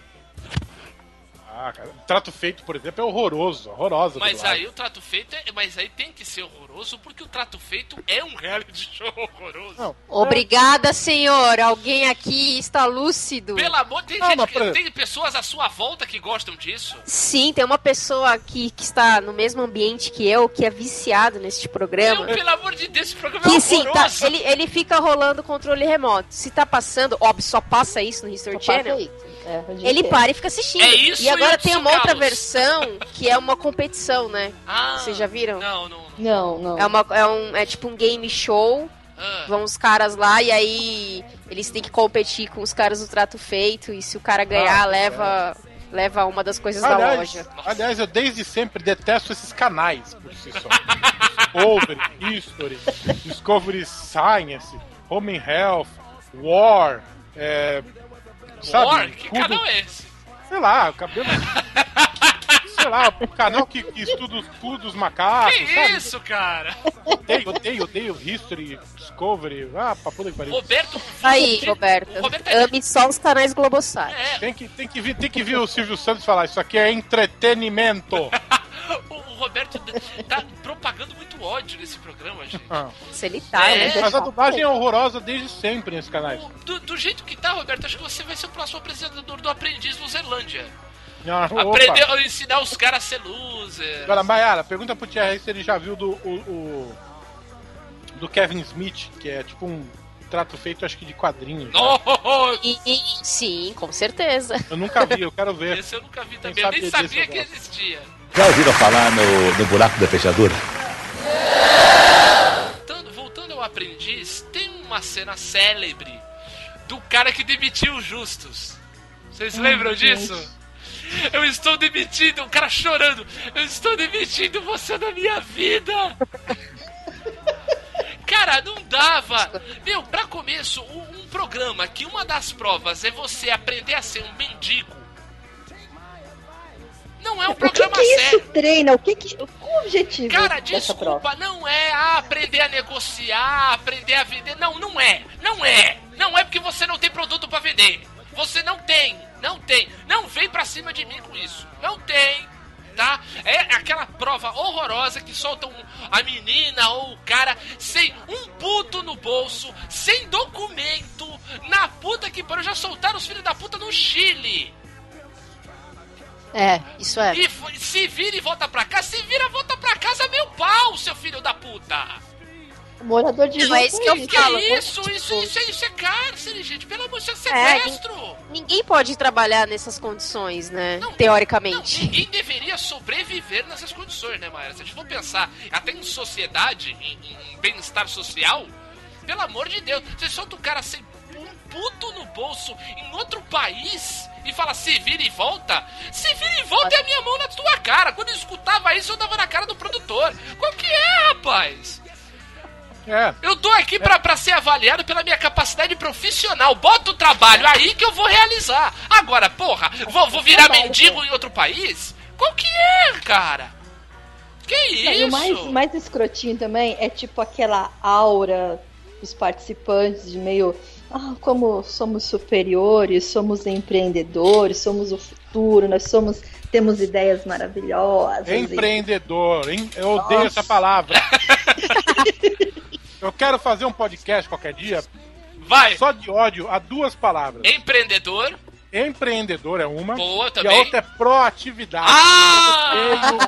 Ah, cara. Trato feito, por exemplo, é horroroso, horrorosa. a Mas aí o trato feito é. Mas aí tem que ser horroroso, porque o trato feito é um reality show horroroso. Não, Obrigada, senhor. Alguém aqui está lúcido. Pelo amor, tem Não, gente mas, tem pessoas à sua volta que gostam disso. Sim, tem uma pessoa aqui que está no mesmo ambiente que eu, que é viciado neste programa. Meu, pelo amor de Deus, esse programa é Que sim, tá, horroroso. ele, ele fica rolando controle remoto. Se tá passando, óbvio, só passa isso no History Só passa Channel. É, Ele inteiro. para e fica assistindo. É isso e agora tem uma outra versão que é uma competição, né? Ah, Vocês já viram? Não, não. não. Não, não. É, uma, é, um, é tipo um game show. Ah, Vão os caras lá e aí eles têm que competir com os caras do trato feito. E se o cara ganhar, Ah, leva, leva uma das coisas da aliás, loja. aliás, eu desde sempre detesto esses canais por si só. Discovery, History, Discovery Science, Home and Health, War, é, sabe? War? Que tudo- canal é esse? Sei lá, o cabelo. sei lá, o canal que, que estuda os pulos dos macacos, Que sabe? isso, cara? Odeio, odeio, odeio History, Discovery. Ah, pra puta que pariu. Roberto. Aí, Roberto- Roberto. É- Ame só os canais Globosat. É, Tem que, tem, que vir, tem que vir o Silvio Santos falar, isso aqui é entretenimento. o, Roberto tá propagando muito ódio nesse programa, gente. Ah. Se ele tá, É. né? Mas a dublagem é horrorosa desde sempre nesses canais. O- Do, do jeito que tá, Roberto, acho que você vai ser o próximo apresentador do Aprendiz no Zelândia. Ah, a ensinar os caras a ser loser. Agora, Mayara, pergunta pro Thierry se ele já viu do, o, o- do Kevin Smith, que é tipo um retrato feito, acho que de quadrinhos. Oh, sim, com certeza. Eu nunca vi, eu quero ver. esse eu nunca vi também. Eu nem sabia que agora. existia. Já ouviram falar no, no buraco da fechadura? Voltando, voltando ao aprendiz, tem uma cena célebre do cara que demitiu os justos. Vocês lembram disso? Eu estou demitindo, o cara chorando. Eu estou demitindo você da minha vida. Cara, não dava. Meu, pra começo, um, um programa que uma das provas é você aprender a ser um mendigo. Não é um O que, programa que sério. isso treina? O que que. Qual o objetivo Cara, dessa prova? desculpa, não é ah, aprender a negociar, aprender a vender. Não, não é. Não é. Não é porque você não tem produto pra vender. Você não tem. Não tem. Não vem pra cima de mim com isso. Não tem. Tá? É aquela prova horrorosa que solta um- a menina ou o cara sem um puto no bolso, sem documento, na puta que pariu. Já soltaram os filhos da puta no Chile. É, isso é. E se vira e volta pra casa, se vira, volta pra casa, meu pau, seu filho da puta! Morador de Não, rua é isso que eu Fala, isso? Isso, isso, é- isso é cárcere, gente. Pelo amor de Deus, é É, sequestro. Ninguém pode trabalhar nessas condições, né? Não, Teoricamente. Não, ninguém deveria sobreviver nessas condições, né, Maia? Se a gente for pensar até em sociedade, em, em bem-estar social, pelo amor de Deus, você solta o cara sem um puto no bolso em outro país e fala se vira e volta. Se vira e volta é a minha mão na tua cara. Quando eu escutava isso, eu dava na cara do produtor. Qual que é, rapaz? É. Eu tô aqui pra, pra ser avaliado pela minha capacidade profissional. Bota o trabalho aí que eu vou realizar. Agora, porra, vou, vou virar Trabalho, mendigo em outro país? Qual que é, cara? Que Não, isso? E o mais, mais escrotinho também é tipo aquela aura dos participantes de meio. Ah, como somos superiores, somos empreendedores, somos o futuro, nós somos. Temos ideias maravilhosas. Empreendedor, hein? Eu odeio Nossa. essa palavra. Eu quero fazer um podcast qualquer dia Vai. só de ódio a duas palavras. Empreendedor. Empreendedor é uma. Boa E a também. outra é proatividade. Ah! Eu odeio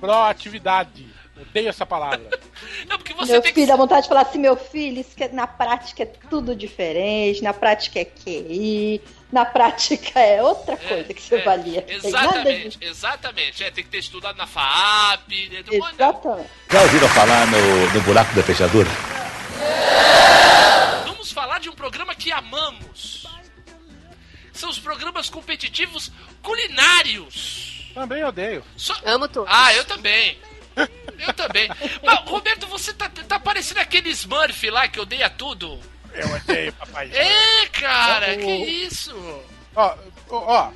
proatividade. Odeio essa palavra. Não, porque você Meu tem filho, que. dá vontade de falar assim, meu filho, isso que é- na prática é tudo diferente, na prática é QI, na prática é outra coisa que você é, valia. Tem nada Exatamente, de- exatamente. É, tem que ter estudado na FAP. Né? Exatamente. Já ouviram falar no, no buraco da fechadura? Vamos falar de um programa que amamos. São os programas competitivos culinários. Também odeio. Só- Amo tudo. Ah, eu também. Eu também. Mas, Roberto, você tá, tá parecendo aquele Smurf lá que odeia tudo. Eu odeio, papai. É, cara, o- que isso? Ó, ó, ó,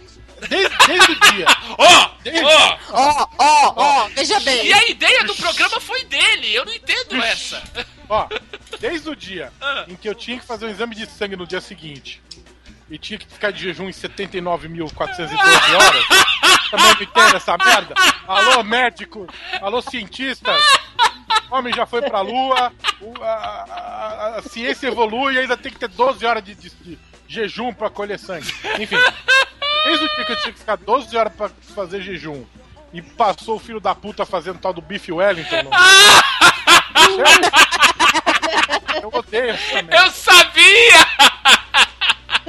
desde, desde o dia. Ó, ó. Ó, ó, ó, veja bem. E a ideia do programa foi dele, eu não entendo essa. Ó, desde o dia Ah. em que eu tinha que fazer um exame de sangue no dia seguinte e tinha que ficar de jejum em 79.412 horas, também não entendo essa merda? Alô, médico! Alô, cientista! O homem já foi pra lua, a, a- a ciência evolui e ainda tem que ter 12 horas de, de- de jejum pra colher sangue. Enfim, desde o dia que eu tinha que ficar 12 horas pra fazer jejum e passou o filho da puta fazendo tal do Beef Wellington. no- Eu odeio essa merda. Eu sabia!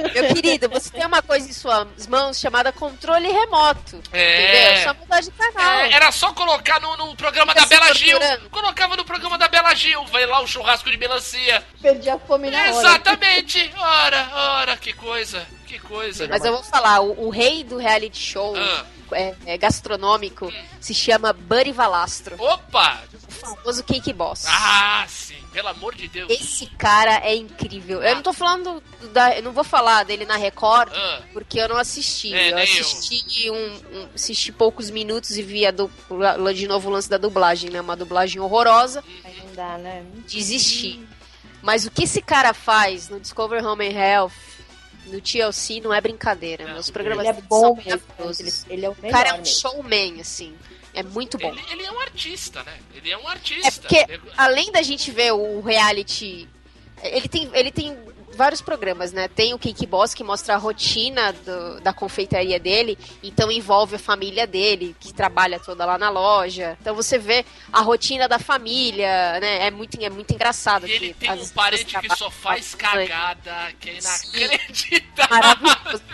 Meu querido, você tem uma coisa em suas mãos chamada controle remoto. É. Entendeu? É só mudar de canal. É, era só colocar no, no programa Fica da Bela Gil. Colocava no programa da Bela Gil. Vai lá o churrasco de melancia. Perdi a fome na hora. Exatamente. Ora, ora, que coisa. Que coisa. Mas eu vou falar, o, o rei do reality show Ah. é, é gastronômico se chama Buddy Valastro, Opa! O famoso Cake Boss. Ah, sim. Pelo amor de Deus. Esse cara é incrível. Eu não tô falando da, eu não vou falar dele na Record Ah. porque eu não assisti. É, eu nem eu. assisti um, um- assisti poucos minutos e vi a du- la- de novo o lance da dublagem, né? Uma dublagem horrorosa. Aí não dá, né? Desisti. Mas o que esse cara faz no Discover Home and Health, no TLC, não é brincadeira. Não, Meus programas Ele é bom são maravilhosos. Ele, ele é o O melhor cara é um showman, assim. É muito bom. Ele, ele é um artista, né? Ele é um artista. É porque, Ele- além da gente ver o reality, ele tem, ele tem vários programas, né? Tem o Cake Boss que mostra a rotina do, da confeitaria dele, então envolve a família dele, que trabalha toda lá na loja. Então você vê a rotina da família, né? É muito, é muito engraçado. E ele que tem um parente que trabalham só faz cagada, que é inacreditável. Maravilhoso.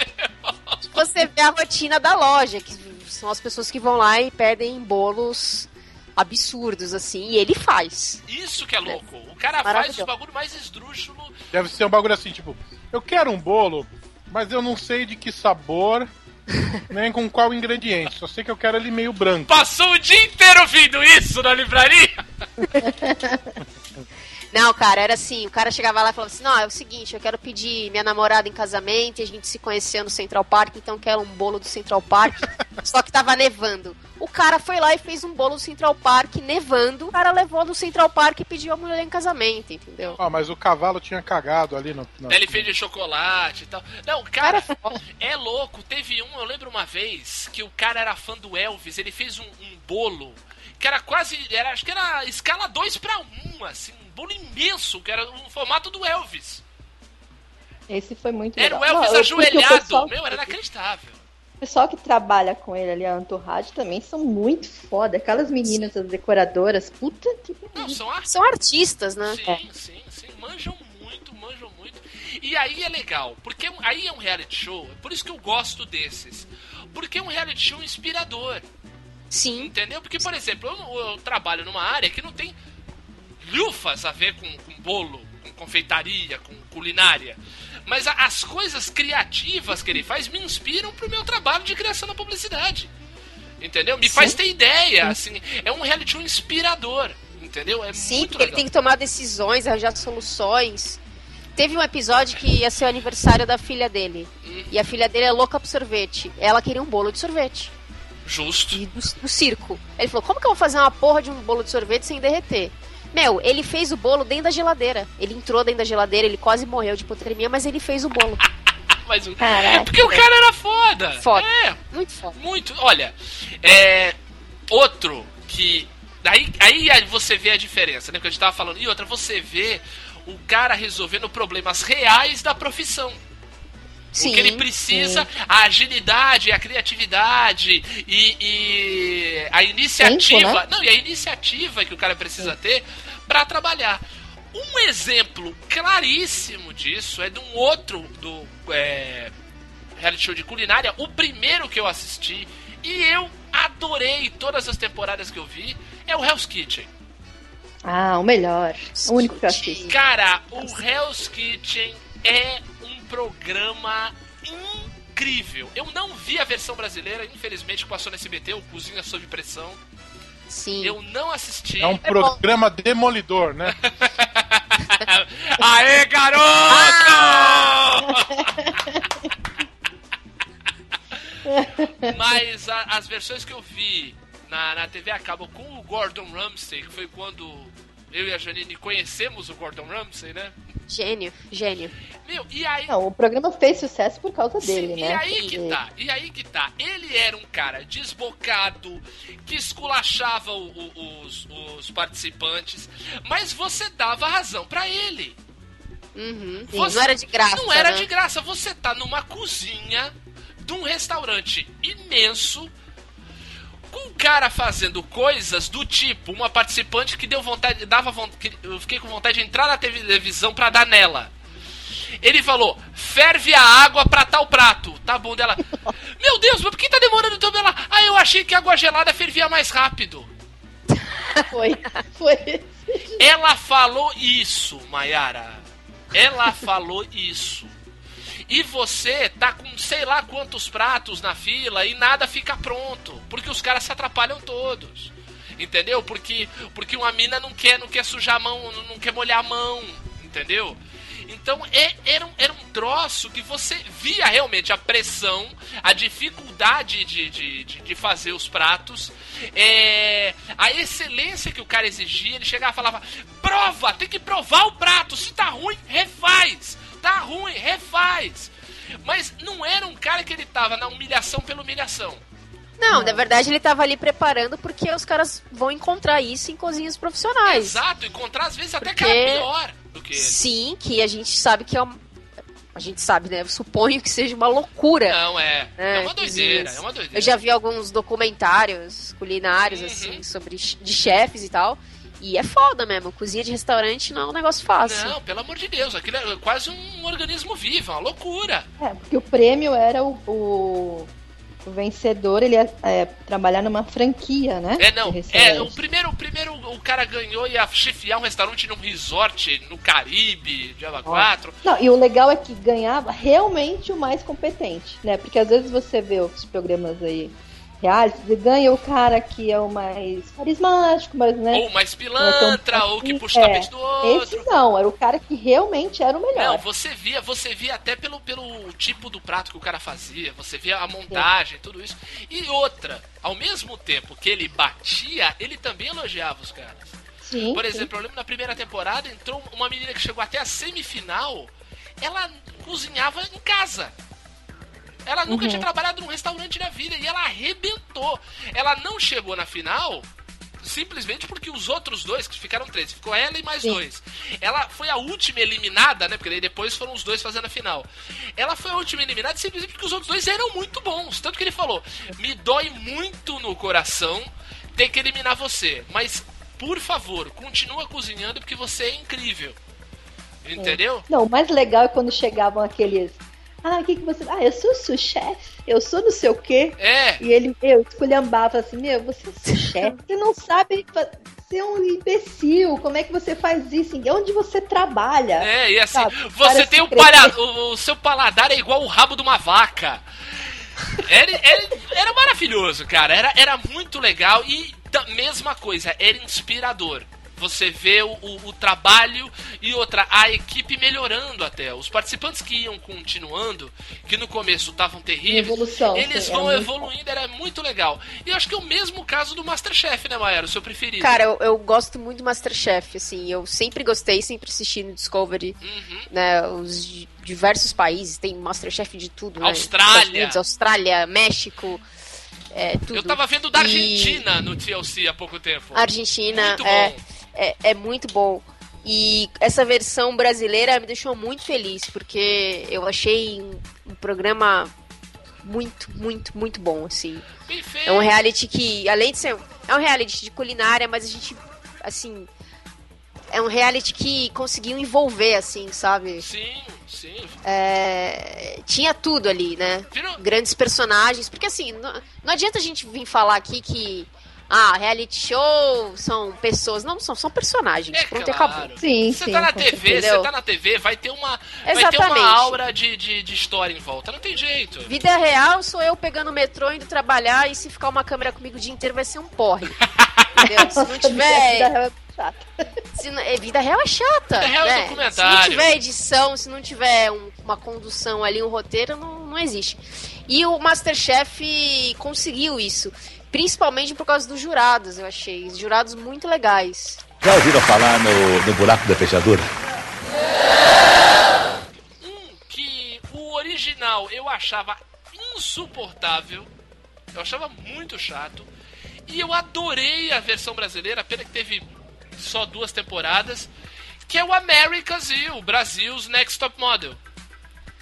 Você vê a rotina da loja, que são as pessoas que vão lá e pedem bolos absurdos, assim, e ele faz. Isso que é louco. O cara faz os bagulho mais esdrúxulo. Deve ser um bagulho assim, tipo, eu quero um bolo, mas eu não sei de que sabor, nem com qual ingrediente. Só sei que eu quero ele meio branco. Passou o dia inteiro ouvindo isso na livraria. Não, cara, era assim, o cara chegava lá e falava assim, não, é o seguinte, eu quero pedir minha namorada em casamento e a gente se conheceu no Central Park, então eu quero um bolo do Central Park, só que tava nevando. O cara foi lá e fez um bolo do Central Park nevando, o cara levou no Central Park e pediu a mulher em casamento, entendeu? Ah, mas o cavalo tinha cagado ali no. no- ele fez de chocolate e tal. Não, cara, é louco. Teve um, eu lembro uma vez, que o cara era fã do Elvis, ele fez um, um bolo que era quase, era, acho que era escala 2 pra 1, assim, um bolo imenso, que era no formato do Elvis. Esse foi muito Era o legal. Elvis Não, o ajoelhado. pessoal- Meu, era inacreditável. O pessoal que trabalha com ele ali, a Entourage, também são muito foda. Aquelas meninas, as decoradoras, puta que Não, são artistas. São artistas, né? Sim, sim, sim. Manjam muito, manjam muito. E aí é legal, porque aí é um reality show, é por isso que eu gosto desses. Porque é um reality show inspirador, Sim. entendeu? Porque, por exemplo, eu, eu trabalho numa área que não tem lufas a ver com, com bolo, com confeitaria, com culinária. Mas a- as coisas criativas que ele faz me inspiram pro meu trabalho de criação da publicidade. Entendeu? Me faz ter ideia, assim, é um reality show inspirador, entendeu? É Sim, porque ele legal. tem que tomar decisões, arranjar soluções. Teve um episódio que ia ser o aniversário da filha dele. Hum. E a filha dele é louca pro sorvete. Ela queria um bolo de sorvete. Justo. de- do, do circo. Ele falou: Como que eu vou fazer uma porra de um bolo de sorvete sem derreter? Meu, ele fez o bolo dentro da geladeira. Ele entrou dentro da geladeira, ele quase morreu de hipotermia, mas ele fez o bolo. Mas o... Caraca. É porque o cara era foda. Foda. É, Muito foda. muito. Olha, é. Outro que. Aí, aí você vê a diferença, né? Que a gente tava falando. E outra, você vê o cara resolvendo problemas reais da profissão. Sim. o que ele precisa, a agilidade, a criatividade e, e a iniciativa. Tempo, né? Não, e a iniciativa que o cara precisa ter pra trabalhar. Um exemplo claríssimo disso é de um outro do é, reality show de culinária, o primeiro que eu assisti e eu adorei todas as temporadas que eu vi, é o Hell's Kitchen. Ah, o melhor. O único que eu assisto. Cara, o Hell's Kitchen é programa incrível. Eu não vi a versão brasileira, infelizmente, que passou no SBT, o Cozinha Sob Pressão. Sim. Eu não assisti. É um programa demolidor, né? Aê, garoto! Mas a- as versões que eu vi na, na TV a cabo com o Gordon Ramsay, que foi quando eu e a Janine conhecemos o Gordon Ramsay, né? Gênio, gênio. Meu, e aí. Não, o programa fez sucesso por causa Sim, dele, e né? aí que Porque- tá, e aí que tá. Ele era um cara desbocado, que esculachava o- o- os, os participantes, mas você dava razão pra ele. Uhum. Sim, Você- Não era de graça. Não era né? de graça. Você tá numa cozinha de um restaurante imenso, com um cara fazendo coisas do tipo, uma participante que deu vontade, dava vontade, eu fiquei com vontade de entrar na televisão pra dar nela. Ele falou, ferve a água pra tal prato. Tá bom dela. Meu Deus, mas por que tá demorando tanto ela? Ah, eu achei que a água gelada fervia mais rápido. Foi. Foi. Ela falou isso, Mayara. Ela falou isso. E você tá com sei lá quantos pratos na fila e nada fica pronto. Porque os caras se atrapalham todos. Entendeu? Porque, porque uma mina não quer, não quer sujar a mão, não, quer molhar a mão. Entendeu? Então é, era, um, era um troço que você via realmente a pressão, a dificuldade de, de, de, de fazer os pratos, é, a excelência que o cara exigia. Ele chegava e falava: prova, tem que provar o prato. Se tá ruim, refaz. Tá ruim, refaz. Mas não era um cara que ele tava na humilhação pela humilhação. Não, na verdade ele tava ali preparando porque os caras vão encontrar isso em cozinhas profissionais. Exato, encontrar às vezes até Porque- cara pior do que ele. Sim, que a gente sabe que é um- a gente sabe, né? Eu suponho que seja uma loucura. Não, é. É, né, uma doideira, é uma doideira. Eu já vi alguns documentários culinários, Uhum. assim, sobre de chefes e tal. E é foda mesmo. Cozinha de restaurante não é um negócio fácil. Não, pelo amor de Deus, aquilo é quase um organismo vivo, é uma loucura. É, porque o prêmio era o, o, o vencedor, ele ia é, trabalhar numa franquia, né? É, não. É, o primeiro, o primeiro o cara ganhou e ia chefiar um restaurante num resort no Caribe, Java 4. Não, e o legal é que ganhava realmente o mais competente, né? Porque às vezes você vê os programas aí reais, e ganha o cara que é o mais carismático, mas né? Ou mais pilantra, ou que puxa o É, tapete do outro. Esse não, era o cara que realmente era o melhor. Não, você via, você via até pelo, pelo tipo do prato que o cara fazia, você via a montagem, tudo isso. E outra, ao mesmo tempo que ele batia, ele também elogiava os caras. Sim, Por sim. exemplo, eu lembro na primeira temporada entrou uma menina que chegou até a semifinal, ela cozinhava em casa. Ela nunca Uhum. tinha trabalhado num restaurante na vida e ela arrebentou. Ela não chegou na final simplesmente porque os outros dois, que ficaram três, ficou ela e mais Sim. dois. Ela foi a última eliminada, né? Porque daí depois foram os dois fazendo a final. Ela foi a última eliminada simplesmente porque os outros dois eram muito bons. Tanto que ele falou: me dói muito no coração ter que eliminar você. Mas, por favor, continua cozinhando porque você é incrível. Entendeu? Não, o mais legal é quando chegavam aqueles. Ah, o que, que você. Ah, eu sou sous chefe, eu sou não sei o quê. É. E ele, eu esculhambava assim, meu, você é sous chefe, você não sabe. Você é um imbecil, como é que você faz isso? Onde você trabalha? É, e assim, Sabe, você tem o, crescer. palha... o, o seu paladar é igual o rabo de uma vaca. Era, era, era maravilhoso, cara. Era, era muito legal e da mesma coisa, era inspirador. Você vê o, o, o trabalho e outra, a equipe melhorando até. Os participantes que iam continuando, que no começo estavam terríveis, Evolução, eles sim, vão muito evoluindo, era muito legal. E eu acho que é o mesmo caso do Masterchef, né, Maera? O seu preferido. Cara, eu, eu gosto muito do Masterchef, assim, eu sempre gostei, sempre assisti no Discovery, Uhum. né, os di- diversos países, tem Masterchef de tudo, né? Austrália. Estados Unidos, Austrália, México, é. Eu tava vendo da E- Argentina no TLC há pouco tempo. Argentina, Muito é, bom. é, é muito bom. E essa versão brasileira me deixou muito feliz, porque eu achei um, um programa muito, muito, muito bom, assim. É um reality que, além de ser. É um reality de culinária, mas a gente, assim. É um reality que conseguiu envolver, assim, sabe? Sim, sim. É, tinha tudo ali, né? Virou- Grandes personagens. Porque, assim, não, não adianta a gente vir falar aqui que. Ah, reality show são pessoas. Não, são, são personagens. É Pronto, claro. acabou. Sim, Você sim. tá na TV, você tá na TV, vai ter uma, vai ter Exatamente. uma aura de, de, de história em volta. Não tem jeito. Vida real sou eu pegando o metrô, indo trabalhar, e se ficar uma câmera comigo o dia inteiro vai ser um porre. Entendeu? Se não tiver. real é chata. Se não- é, vida real é chata. Vida real é né? documentário. Se não tiver edição, se não tiver um- uma condução ali, um roteiro, não, não existe. E o Masterchef conseguiu isso. Principalmente por causa dos jurados, eu achei. Os jurados muito legais. Já ouviram falar no, no buraco da fechadura? Um que o original eu achava insuportável. Eu achava muito chato. E eu adorei a versão brasileira, pena que teve só duas temporadas. Que é o America's e o Brasil's Next Top Model.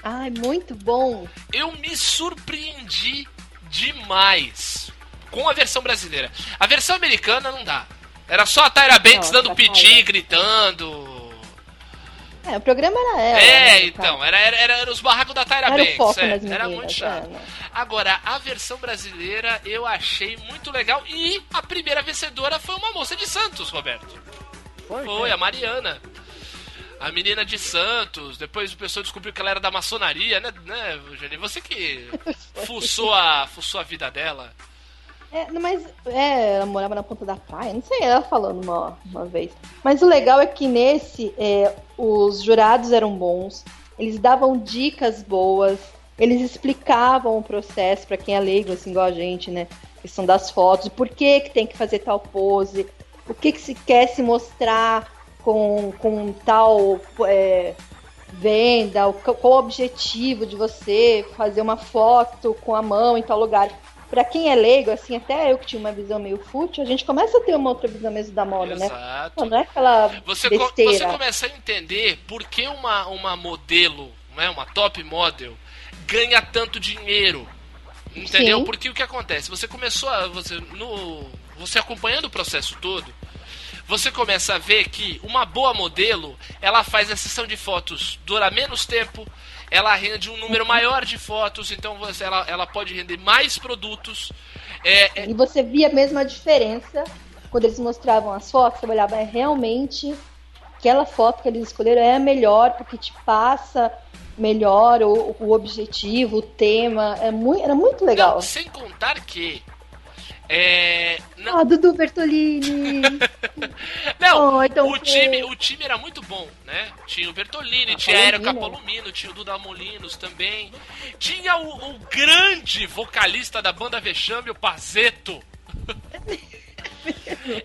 Ai, muito bom. eu me surpreendi demais com a versão brasileira. A versão americana não dá. Era só a Tyra Banks Não, dando essa piti, gritando. É, o programa era ela. É, né, então, era, era, era, era os barracos da Tyra Era o Banks. foco é, nas era muito chato. é, né? Agora, a versão brasileira eu achei muito legal. E a primeira vencedora foi uma moça de Santos, Roberto. Foi, a Mariana. A menina de Santos. Depois o pessoal descobriu que ela era da maçonaria, né, né Eugênio? Você que fuçou a, fuçou a vida dela. É, mas é, ela morava na ponta da praia, não sei, ela falando uma, uma vez. Mas o legal é que nesse é, os jurados eram bons, eles davam dicas boas, eles explicavam o processo pra quem é leigo, assim, igual a gente, né? Questão das fotos, por que, que tem que fazer tal pose, o que, que se quer se mostrar com, com tal é, venda, qual o objetivo de você fazer uma foto com a mão em tal lugar. Pra quem é leigo, assim, até eu que tinha uma visão meio fútil, a gente começa a ter uma outra visão mesmo da moda, né? Exato. Pô, Não é aquela Você, besteira. você começa a entender por que uma, uma modelo né, uma top model, ganha tanto dinheiro. Entendeu? Sim. Porque o que acontece? Você começou a. Você, no, você acompanhando o processo todo, você começa a ver que uma boa modelo, ela faz a sessão de fotos, dura menos tempo, ela rende um número maior de fotos, então você, ela, ela pode render mais produtos. É, é- E você via mesmo a diferença quando eles mostravam as fotos, você olhava, é realmente aquela foto que eles escolheram é a melhor, porque te passa melhor o, o objetivo, o tema. É muito, era muito legal. não, sem contar que. É, não, Ah, Dudu Bertolini! não Oh, então o, time, o time era muito bom, né? Tinha o Bertolini, Ah, tinha a Érica Palomino. Palomino, tinha o Duda Molinos também. Tinha o, o grande vocalista da banda Vexame, o Pazeto.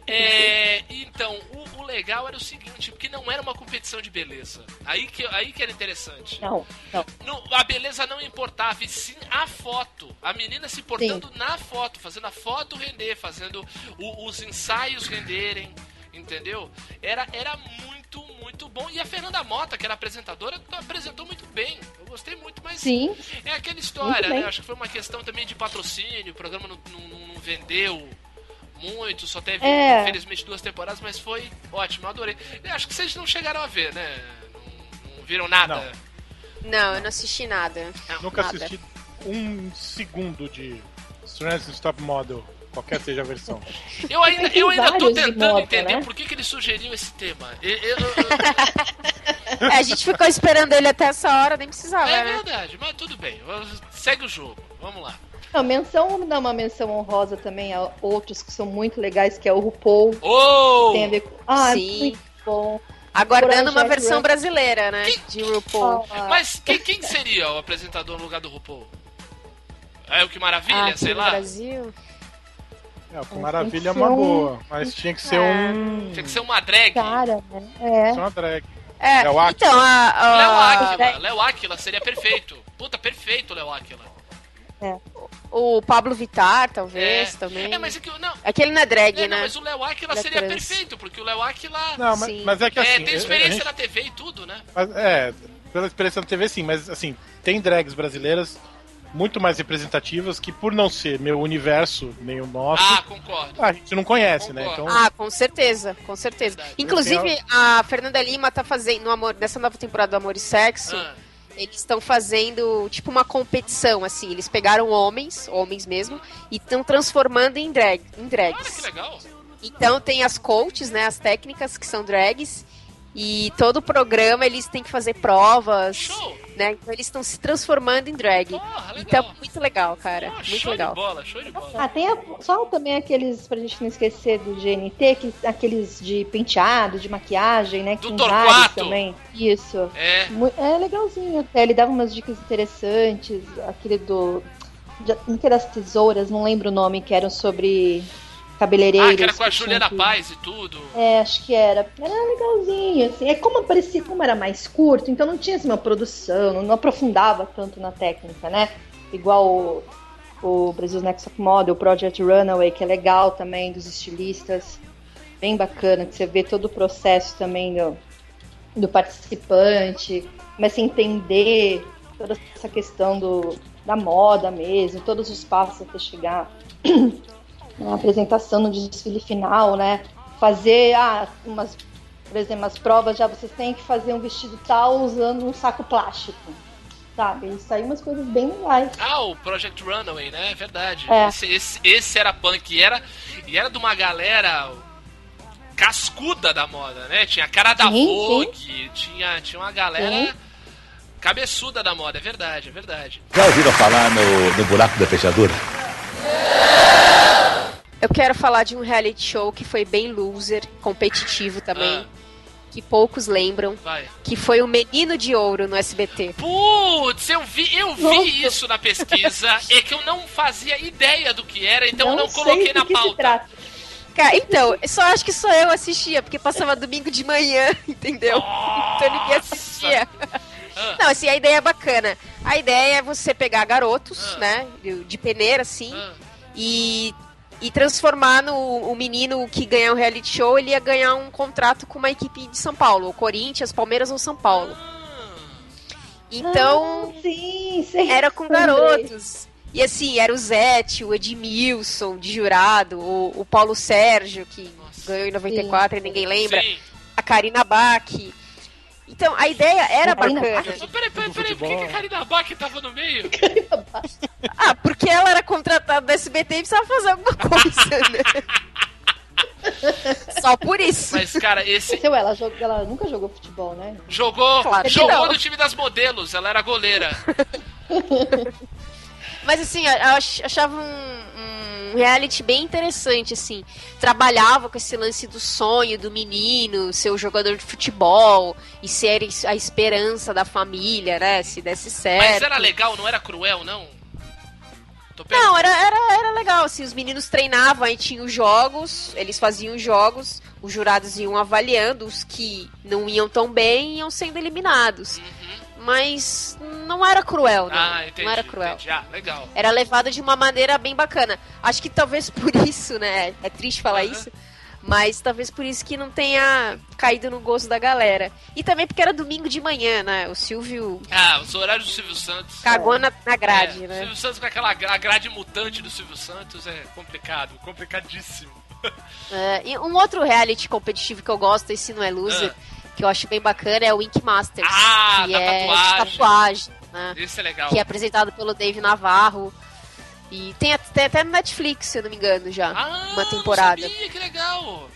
É, então, o, o legal era o seguinte, não era uma competição de beleza. Aí que, aí que era interessante. Não, não. Não, a beleza não importava, e sim a foto. A menina se portando na foto, fazendo a foto render, fazendo o- os ensaios renderem, entendeu? Era, era muito, muito bom. E a Fernanda Mota, que era apresentadora, apresentou muito bem. Eu gostei muito, mas Sim, é aquela história, né? Acho que foi uma questão também de patrocínio, o programa não, não- não vendeu muito, só teve, É. infelizmente, duas temporadas, mas foi ótimo, eu adorei. Eu acho que vocês não chegaram a ver, né? Não, não viram nada. Não, eu não assisti nada. Nunca Nada. assisti um segundo de Strange Stop Model, qualquer seja a versão. Eu ainda, eu ainda tô tentando moto, entender né? por que, que eles sugeriram esse tema. Eu- eu- eu- É, a gente ficou esperando ele até essa hora, nem precisava, é né? verdade, mas tudo bem. Segue o jogo. Vamos lá. Não, menção, vamos dar uma menção honrosa também a outros que são muito legais, que é o RuPaul. Oh! Tem a ver com. Ah, Sim. muito bom. Aguardando uma versão Run. brasileira, né? De RuPaul. Ah, Mas quem, quem seria o apresentador no lugar do RuPaul? É o que maravilha, Ah, sei lá. Brasil. É, o que É, maravilha é uma um- boa, mas tinha que ser um. Tinha que ser uma drag. cara, né? É. uma drag. É, Léo Aquila. então, a, a- Léo Aquila, Léo Aquila seria perfeito. Puta, perfeito, Léo Aquila. O Pablo Vittar, talvez, É. também. É, mas é que. Não, Aquele não é drag, é, não, né? mas o Léo Aquila Ele é seria trans. perfeito, porque o Léo Aquila Não, mas, Sim. mas é que é, assim. tem a- a experiência gente- na TV e tudo, né? mas, é, pela experiência na TV sim, mas assim, tem drags brasileiras muito mais representativas que por não ser meu universo, nem o nosso, Ah, concordo. a gente não conhece, né? Concordo. Então, Ah, com certeza, com certeza. Verdade. Inclusive, a Fernanda Lima tá fazendo, no amor, nessa nova temporada do Amor e Sexo, Ah, eles estão fazendo, tipo, uma competição, assim. Eles pegaram homens, homens mesmo, e estão transformando em, drag, em olha que drags. legal. Então tem as coaches, né, as técnicas que são drags, e todo o programa eles têm que fazer provas, Show! Né? Então eles estão se transformando em drag. Porra. Então, muito legal, cara. Ah, muito show legal. de bola, show de bola. Ah, tem a- só também aqueles, pra gente não esquecer do GNT, que, aqueles de penteado, de maquiagem, né? Que Do Torquato. também. Isso. É. É legalzinho até, ele dava umas dicas interessantes, aquele do. Não que das tesouras, não lembro o nome, que eram sobre cabeleireiros. Ah, que era com a Juliana que- Paz e tudo. É, acho que era. Era legalzinho, assim. É como parecia, como era mais curto, então não tinha assim, uma produção, não, não aprofundava tanto na técnica, né? Igual o, o Brasil Next Top Model, o Project Runaway, que é legal também, dos estilistas. Bem bacana, que você vê todo o processo também do, do participante, começa a entender toda essa questão do, da moda mesmo, todos os passos até chegar na apresentação no desfile final, né? Fazer ah, umas, por exemplo, as provas já vocês têm que fazer um vestido tal usando um saco plástico. Sabe? Isso aí umas coisas bem legais. Ah, o Project Runaway, né? É verdade. É. Esse, esse, esse era punk. E era, e era de uma galera cascuda da moda, né? Tinha a cara da Sim, Vogue, tinha, tinha uma galera Sim. cabeçuda da moda. É verdade, é verdade. Já ouviram falar no, no buraco da fechadura? Eu quero falar de um reality show que foi bem loser, competitivo também, Ah. que poucos lembram, Vai. que foi o Menino de Ouro no SBT. Putz, eu vi, eu vi Nossa. isso na pesquisa. É que eu não fazia ideia do que era, então eu não sei coloquei na que se pauta. trata. Cara, então, eu só acho que só eu assistia, porque passava domingo de manhã, entendeu? Então ninguém assistia. Ah. Não, assim, a ideia é bacana. A ideia é você pegar garotos, Ah. né, de, de peneira, assim, Ah, e, e transformar no o menino que ganhar o reality show, ele ia ganhar um contrato com uma equipe de São Paulo, ou Corinthians, Palmeiras ou São Paulo. Então, Ah, sim, sim. era com garotos. E assim, era o Zete, o Edmilson de jurado, o, o Paulo Sérgio, que Nossa. ganhou em 94 e ninguém lembra, Sim. a Karina Bach. Então, a ideia era bacana. Mas Peraí, peraí, peraí, por que, que a. Karina Bach tava no meio? Ah, porque ela era contratada do SBT e precisava fazer alguma coisa, né? Só por isso. Mas, cara, esse. Seu, ela, ela nunca jogou futebol, né? Jogou, Claro jogou no time das modelos, ela era goleira. Mas assim, eu ach- achava um, um reality bem interessante, assim. Trabalhava com esse lance do sonho do menino, ser o jogador de futebol e ser a esperança da família, né? Se desse certo. Mas era legal, não era cruel, não? Não, era, era, era legal, assim, os meninos treinavam, aí tinha os jogos, eles faziam os jogos, os jurados iam avaliando, os que não iam tão bem iam sendo eliminados. Uhum. Mas não era cruel, não. Ah, entendi. não era cruel. entendi. Ah, legal. Era levado de uma maneira bem bacana. Acho que talvez por isso, né? É triste falar isso. Mas talvez por isso que não tenha caído no gosto da galera. E também porque era domingo de manhã, né? O Silvio Ah, os horários do Silvio Santos. cagou na, na grade, É, O né? Silvio Santos com aquela grade mutante do Silvio Santos é complicado, complicadíssimo. É, e um outro reality competitivo que eu gosto, esse não é loser, que eu acho bem bacana, é o Ink Masters. Ah, que da é de tatuagem. tatuagem, né? Esse é legal. Que é apresentado pelo Dave Navarro. E tem, at- tem até no Netflix, se eu não me engano, já. Ah, uma temporada. Não sabia, que legal.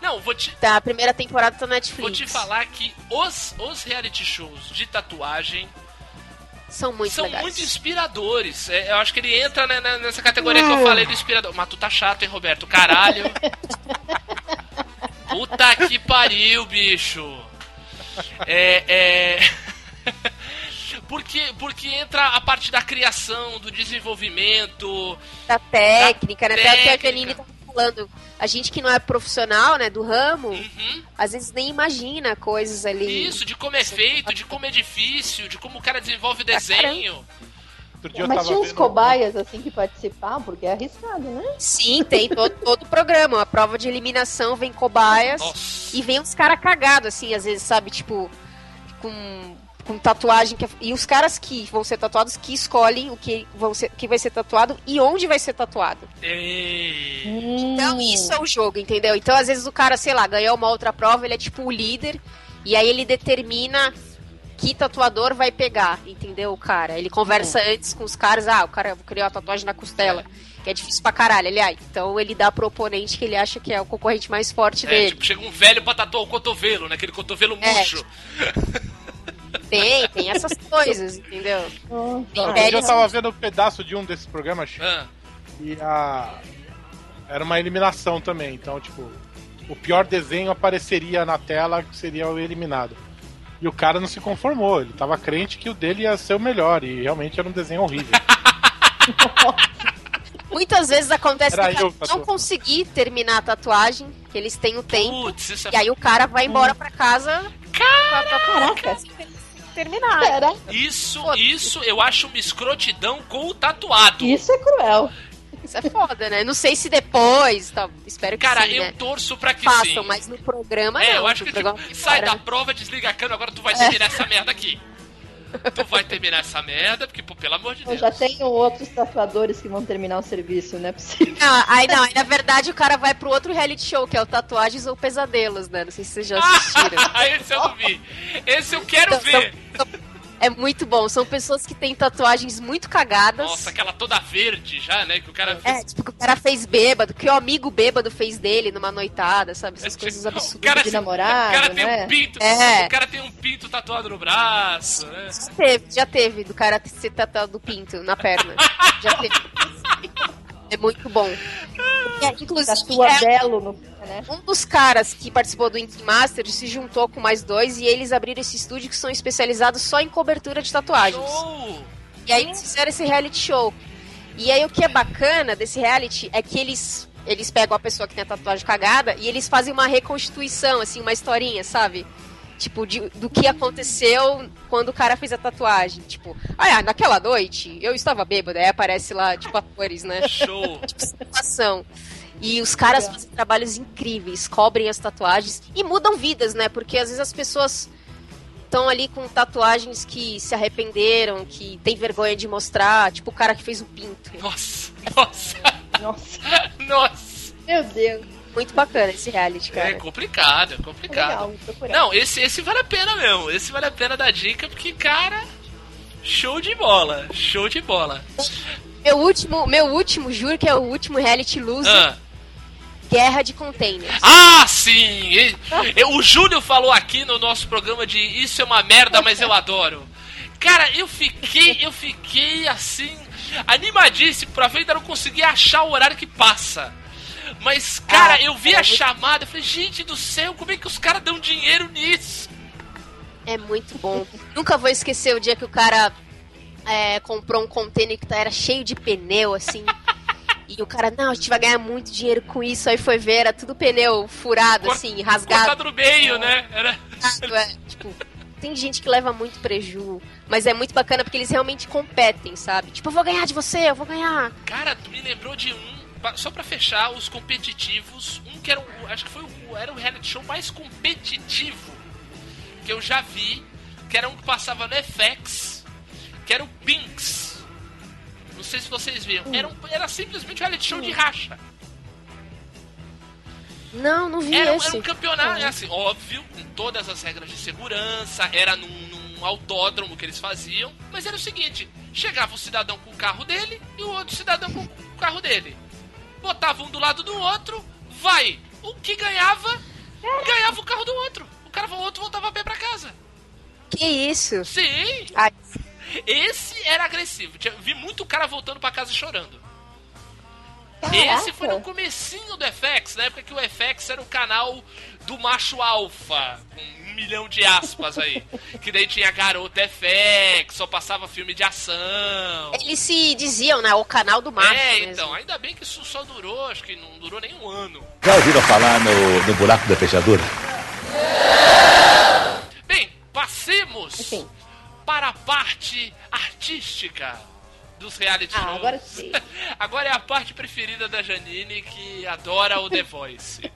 Não, vou te, Tá, a primeira temporada tá no Netflix. vou te falar que os, os reality shows de tatuagem São muito são legais. muito inspiradores. É, eu acho que ele entra né, né, nessa categoria que eu falei do inspirador. Mas tu tá chato, hein, Roberto? Caralho. Puta que pariu, bicho. É. é... Porque, porque entra a parte da criação, do desenvolvimento. da técnica, né? Até o que a técnica. Janine tá falando. A gente que não é profissional, né, do ramo, Uhum. às vezes nem imagina coisas ali. Isso, de como é feito, de como é difícil, de como o cara desenvolve o desenho. Outro dia eu Mas tava tinha uns vendo- cobaias assim que participavam, porque é arriscado, né? Sim, tem todo, todo o programa. A prova de eliminação vem cobaias Nossa. e vem uns caras cagados, assim, às vezes, sabe, tipo, com, com tatuagem. Que é- e os caras que vão ser tatuados que escolhem o que, vão ser, que vai ser tatuado e onde vai ser tatuado. Ei. Então, isso é o jogo, entendeu? Então, às vezes, o cara, sei lá, ganhou uma outra prova, ele é tipo o líder, e aí ele determina que tatuador vai pegar, entendeu? O cara. Ele conversa antes com os caras, ah, o cara criou a tatuagem na costela. Que é difícil pra caralho, aliás. Então ele dá pro oponente que ele acha que é o concorrente mais forte É, dele. tipo, chega um velho pra tatuar o cotovelo, né? Aquele cotovelo É, murcho. Tem, tem essas coisas, entendeu? Tem eu velhos- tava vendo um pedaço de um desses programas Ah, e a... era uma eliminação também. Então, tipo, o pior desenho apareceria na tela que seria o eliminado. E o cara não se conformou, ele tava crente que o dele ia ser o melhor, e realmente era um desenho horrível. Muitas vezes acontece Era cara eu, não conseguir terminar a tatuagem, que eles têm o tempo, putz, isso é e aí o cara vai embora pra casa Caraca, terminar. pera, Isso, isso eu acho uma escrotidão com o tatuado. isso é cruel. Isso é foda, né? Não sei se depois, tá, espero que Cara, sim, eu né? torço pra que Façam, sim. mas no programa É, não. eu acho que tipo, sai fora. da prova, desliga a câmera, agora tu vai terminar essa merda aqui. Tu vai terminar essa merda, porque, pô, pelo amor de Eu Deus. já tenho outros tatuadores que vão terminar o serviço, não é possível. Não, aí não, aí na verdade o cara vai pro outro reality show, que é o Tatuagens ou Pesadelos, né? Não sei se vocês já assistiram. Esse eu não vi. Esse eu quero Então, ver. É muito bom. São pessoas que têm tatuagens muito cagadas. Nossa, aquela toda verde já, né? Que o cara É, tipo, que o cara fez bêbado, que o amigo bêbado fez dele numa noitada, sabe? Essas É, coisas tipo, absurdas. o cara, de namorado, o cara tem né? um pinto. É. O cara tem um pinto tatuado no braço, né? Já teve, já teve do cara ser tatuado do pinto na perna. já teve. É muito bom. É, inclusive, Tatua é, belo no né? um dos caras que participou do Ink Master se juntou com mais dois e eles abriram esse estúdio que são especializados só em cobertura de tatuagens. Show! E aí eles fizeram esse reality show. E aí o que é bacana desse reality é que eles eles pegam a pessoa que tem a tatuagem cagada e eles fazem uma reconstituição, assim, uma historinha, sabe? Tipo, de- do que aconteceu quando o cara fez a tatuagem. Tipo, ah, naquela noite eu estava bêbado, aí aparece lá, tipo, atores, né? Show! situação. E os caras fazem trabalhos incríveis, cobrem as tatuagens e mudam vidas, né? Porque às vezes as pessoas estão ali com tatuagens que se arrependeram, que tem vergonha de mostrar, tipo o cara que fez o pinto. Nossa, nossa, Nossa, nossa. meu Deus. Muito bacana esse reality, É cara. complicado, é complicado. Legal. Não, esse, esse vale a pena mesmo. Esse vale a pena dar dica, porque, cara, show de bola. Show de bola. Meu último, meu último, juro que é o último reality loser, Ah, Guerra de Containers. ah sim! E- o Júlio falou aqui no nosso programa de Isso é uma merda, mas eu adoro. Cara, eu fiquei, eu fiquei assim, animadíssimo pra ver, ainda não consegui achar o horário que passa. Mas, cara, Ah, eu vi é a muito- chamada, eu falei, gente do céu, como é que os caras dão dinheiro nisso? É muito bom. Nunca vou esquecer o dia que o cara é, comprou um container que era cheio de pneu, assim. E o cara, não, a gente vai ganhar muito dinheiro com isso. Aí foi ver, era tudo pneu furado, assim, rasgado. Cortado no meio, né? Era... É, tipo, tem gente que leva muito preju, mas é muito bacana porque eles realmente competem, sabe? Tipo, eu vou ganhar de você, eu vou ganhar. Cara, tu me lembrou de um, só pra fechar, os competitivos, um que era o, acho que foi o, era o reality show mais competitivo que eu já vi, que era um que passava no FX, que era o Pinks. Não sei se vocês viram. Era, um- era simplesmente um reality show de racha. Não, não vi Era, um- esse. era um campeonato, assim, óbvio, com todas as regras de segurança, era num, num autódromo que eles faziam, mas era o seguinte: chegava o cidadão com o carro dele e o outro cidadão com o carro dele. Botava um do lado do outro, vai. O que ganhava, ganhava o carro do outro. O cara o outro voltava a pé pra casa. Que isso? Sim, Ai, esse era agressivo. Vi muito cara voltando pra casa chorando. Caraca. Esse foi no comecinho do FX, na época que o FX era o canal do macho alfa, com um milhão de aspas aí. que daí tinha garota FX, só passava filme de ação. eles se diziam, né? O canal do macho. é, mesmo. então, ainda bem que isso só durou, acho que não durou nem um ano. Já ouviram falar no, no buraco da fechadura? Bem, passemos Enfim. para a parte artística dos reality Ah, shows. agora sim. Agora é a parte preferida da Janine, que adora o The Voice.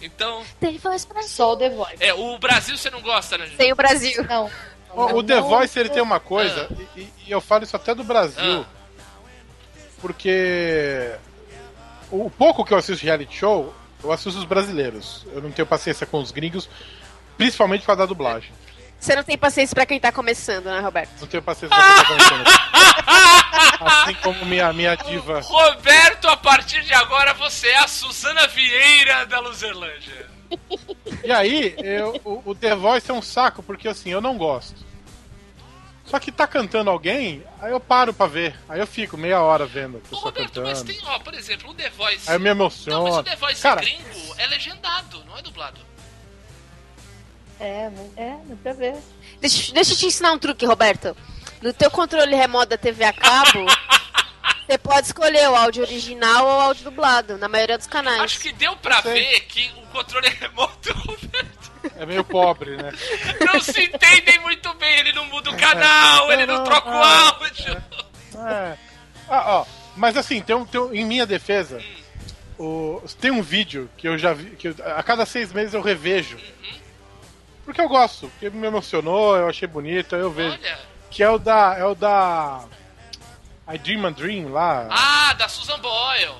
Então, Tem voz pra Só o The Voice. é, o Brasil você não gosta, né? Tem o Brasil. Não. O, o The Voice ele tem uma coisa, e, e- e eu falo isso até do Brasil, porque o pouco que eu assisto reality show, eu assisto os brasileiros. Eu não tenho paciência com os gringos, principalmente causa da dublagem. Você não tem paciência pra quem tá começando, né, Roberto? Não tenho paciência com o que tá acontecendo. Assim como minha, minha diva. Roberto, a partir de agora você é a Suzana Vieira da Luzerlândia. E aí, eu- o, o The Voice é um saco, porque assim, eu não gosto. Só que tá cantando alguém, aí eu paro pra ver. Aí eu fico meia hora vendo a Ô, pessoa Roberto, mas cantando. tem, ó, por exemplo, o The Voice. Aí eu me Não, mas emociono. o The Voice Cara, gringo é legendado, não é dublado. É, mas- é, dá pra ver. Deixa, deixa eu te ensinar um truque, Roberto. No teu controle remoto da TV a cabo, você pode escolher o áudio original ou o áudio dublado, na maioria dos canais. Acho que deu pra sei. ver que o controle remoto Roberto é meio pobre, né? não se entendem muito bem. Ele não muda o canal, ele não Não, troca o não, áudio. É. Ah, ó, mas assim, tem um, tem um- em minha defesa, o- tem um vídeo que eu já vi, que eu- a cada seis meses eu revejo. Porque eu gosto, porque me emocionou, eu achei bonito, aí eu vejo. Olha. Que é o da. É o da. I Dream a Dream lá. Ah, da Susan Boyle.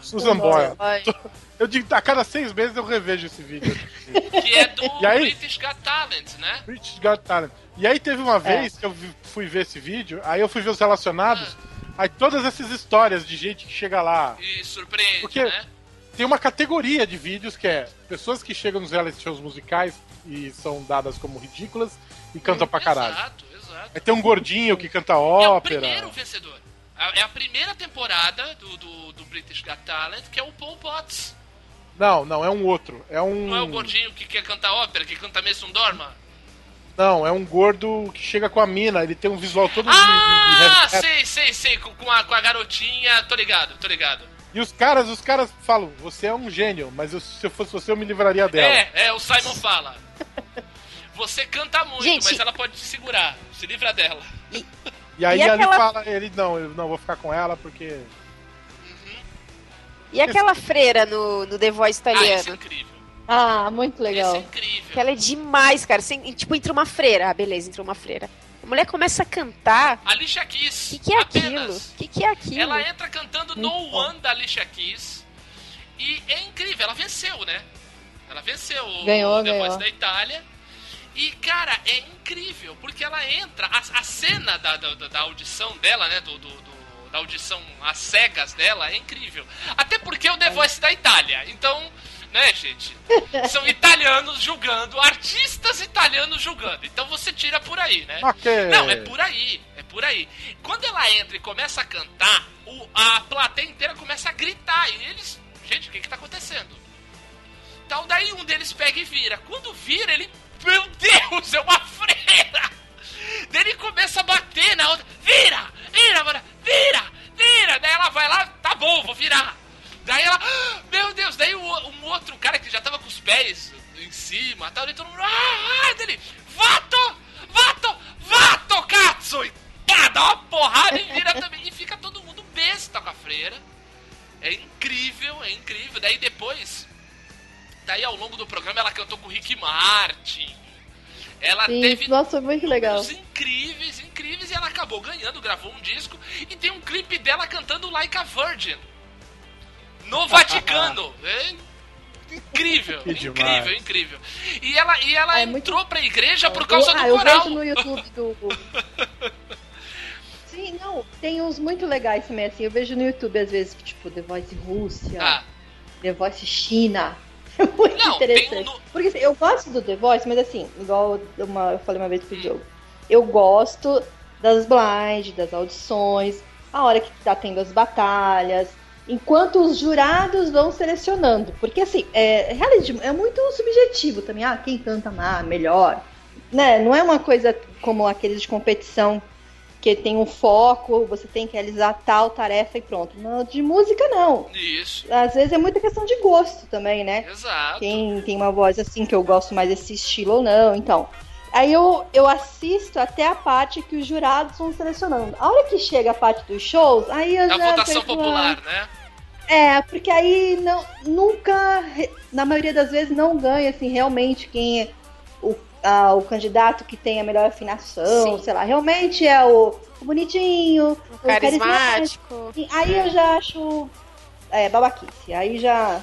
Susan Boyle. Ai. Eu digo, a cada seis meses eu revejo esse vídeo. Que é do E aí? British Got Talent, né? British Got Talent. E aí teve uma vez que eu fui ver esse vídeo, aí eu fui ver os relacionados, aí todas essas histórias de gente que chega lá. E surpreende, Porque- né? Tem uma categoria de vídeos que é pessoas que chegam nos reality shows musicais e são dadas como ridículas e cantam pra caralho. Exato, exato. Aí tem um gordinho que canta É o ópera. primeiro vencedor. É a primeira temporada do, do, do British Got Talent, que é o Paul Potts. Não, não, é um outro. É um. Não é o gordinho que quer cantar ópera, que canta Mason Dorma? Não, é um gordo que chega com a mina, ele tem um visual todo de- de, de Ah, metal. sei, sei, sei, com, com a, com a garotinha, tô ligado, tô ligado. E os caras, os caras falam, você é um gênio, mas eu- se eu fosse você, eu me livraria dela. É, é, o Simon fala. Você canta muito, Gente- mas ela pode te segurar. Se livra dela. E aí E ele aquela- fala, ele não, eu não vou ficar com ela porque. E aquela freira no, no The Voice Ah, isso é italiano? incrível. Ah, muito Esse é legal. incrível. Que ela é demais, cara. Assim, e, tipo, entra uma freira. Ah, beleza, entrou uma freira. A mulher começa a cantar. Alicia O Keys. que, que é aquilo? apenas. O que, que é aquilo? Ela entra cantando No bom. One da Alicia Keys. E é incrível, ela venceu, né? Ela venceu o Ganhou, o The Voice ganhou. da Itália. E, cara, é incrível, porque ela entra. A, a cena da, da, da audição dela, né? Do, do- do- da audição às cegas dela é incrível. Até porque é o The Voice da Itália. Então, né, gente? São italianos julgando, artistas italianos julgando. Então você tira por aí, né? Ok. Não, é por aí, é por aí. Quando ela entra e começa a cantar, o- a plateia inteira começa a gritar. E eles. Gente, o que que tá acontecendo? Então daí um deles pega e vira. Quando vira, ele. Meu Deus, é uma freira! Daí ele começa a bater na outra. Vira! Vira, mano! Vira! Vira! Daí ela vai lá, tá bom, vou virar. Daí ela. "Ah, Meu Deus! Daí um outro cara que já tava com os pés em cima, tal, daí todo mundo. Ah, ah, dele! Vato! Vato! Vato, cazzo! E pá, dá uma porrada e vira também. E fica todo mundo besta com a freira. É incrível, é incrível. Daí depois. Daí ao longo do programa ela cantou com o Rick Martin. Ela Sim, teve nossa, muito legal. incríveis, incríveis, e ela acabou ganhando, gravou um disco e tem um clipe dela cantando Like a Virgin no Vaticano. É incrível, incrível, incrível. E ela, e ela É muito- entrou pra igreja por causa eu, do ah, eu coral. vejo no YouTube do. Sim, não, tem uns muito legais também, assim. Eu vejo no YouTube, às vezes, tipo, The Voice Rússia, Ah, The Voice China. É muito Não, interessante. um Porque assim, eu gosto do The Voice, mas assim, igual uma, eu falei uma vez pro Diogo, eu gosto das blind, das audições, a hora que tá tendo as batalhas, enquanto os jurados vão selecionando. Porque assim, é, reality é muito subjetivo também. Ah, quem canta mais, melhor. Né? Não é uma coisa como aqueles de competição que tem um foco, você tem que realizar tal tarefa e pronto. Não, de música não. isso, Às vezes é muita questão de gosto também, né? exato. Quem tem uma voz assim que eu gosto mais desse estilo ou não, então. Aí eu, eu assisto até a parte que os jurados vão selecionando. A hora que chega a parte dos shows, aí eu Da já. votação penso, popular, né? ah, É, porque aí não, nunca, na maioria das vezes, não ganha assim, realmente quem é o, ah, o candidato que tem a melhor afinação, Sim. sei lá, realmente é o, o bonitinho, o Carismático. Sim, Aí eu já acho é, babaquice. Aí já.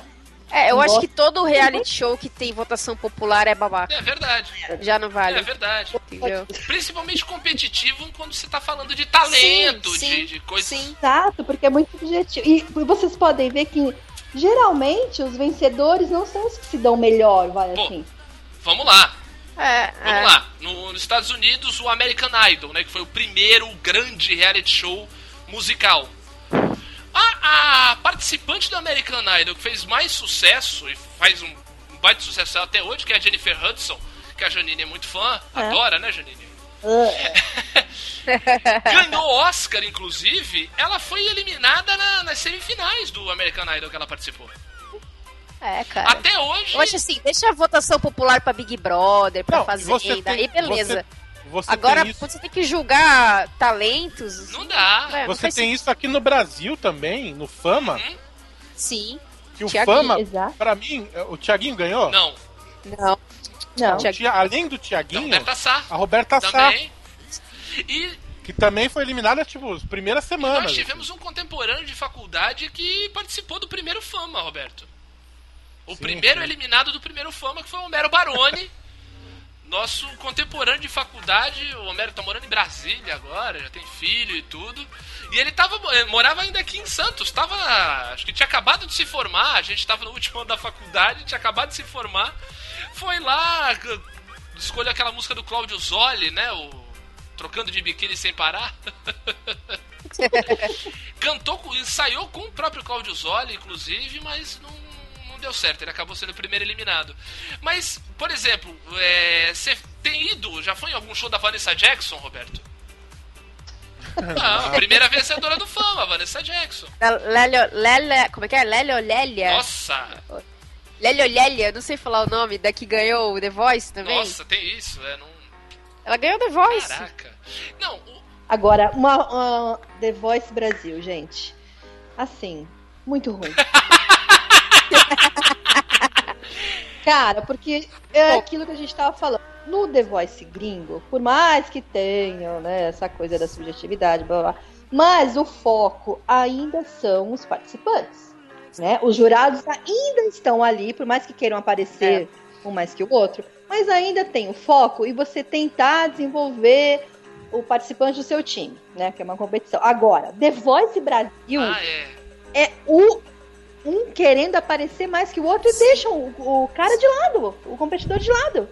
É, eu acho que todo reality show que tem votação popular é babaca. É verdade. Já não vale. É verdade. Entendeu? Principalmente competitivo quando você tá falando de talento, Sim, de, sim, de coisas. sim. Exato, porque é muito objetivo. E vocês podem ver que geralmente os vencedores não são os que se dão melhor, vai Pô, assim. Vamos lá. É, Vamos é. lá. No- nos Estados Unidos, o American Idol, né? Que foi o primeiro grande reality show musical. A, a participante do American Idol que fez mais sucesso e faz um, um baita sucesso até hoje, que é a Jennifer Hudson, que a Janine é muito fã, É. adora, né, Janine? Ah, Ganhou Oscar, inclusive, ela foi eliminada na- nas semifinais do American Idol que ela participou. É, cara. Até hoje. Acho assim, deixa a votação popular pra Big Brother, pra Não, e você Fazenda, tem- e beleza. Você, você Agora, tem você tem que julgar talentos. Não dá. é, não você tem isso aqui no Brasil também, no Fama, Uhum. Sim. que o Thiaguinho, Fama, exato. pra mim, é, o Thiaguinho ganhou. Não. Não. Não. Tia- além do Thiaguinho, Roberta Sá. a Roberta Sá, Também. E que também foi eliminada, tipo, as primeiras semanas. nós tivemos um contemporâneo de faculdade que participou do primeiro Fama, Roberto. O Sim, primeiro sim. eliminado do primeiro Fama, que foi o Homero Baroni. Nosso contemporâneo de faculdade, o Homero tá morando em Brasília agora, já tem filho e tudo. E ele tava, eh, morava ainda aqui em Santos, tava, acho que tinha acabado de se formar, a gente tava no último ano da faculdade, tinha acabado de se formar. Foi lá, escolheu aquela música do Cláudio Zoli, né, o Trocando de Biquíni Sem Parar. Cantou, ensaiou com o próprio Cláudio Zoli, inclusive, mas não deu certo. Ele acabou sendo o primeiro eliminado. Mas, por exemplo, é, você tem ido, já foi em algum show da Vanessa Jackson, Roberto? Não, a primeira vencedora do fama, a Vanessa Jackson. Lélio, Lélia, como é que é? Lélio Lélia? Nossa, Lélio Lélia, não sei falar o nome, da que ganhou o The Voice também. nossa, tem isso, é, não... Ela ganhou The Voice. Caraca. Não, o- Agora, uma, uma The Voice Brasil, gente. Assim, muito ruim. Cara, porque é aquilo que a gente tava falando. No The Voice gringo, por mais que tenham, né, essa coisa da subjetividade, blá, blá, blá, mas o foco ainda são os participantes, né? Os jurados ainda estão ali, por mais que queiram aparecer um mais que o outro, mas ainda tem o foco e você tentar desenvolver o participante do seu time, né? Que é uma competição. Agora, The Voice Brasil Ah, é. é o um querendo aparecer mais que o outro e deixam o, o cara de lado, o competidor de lado.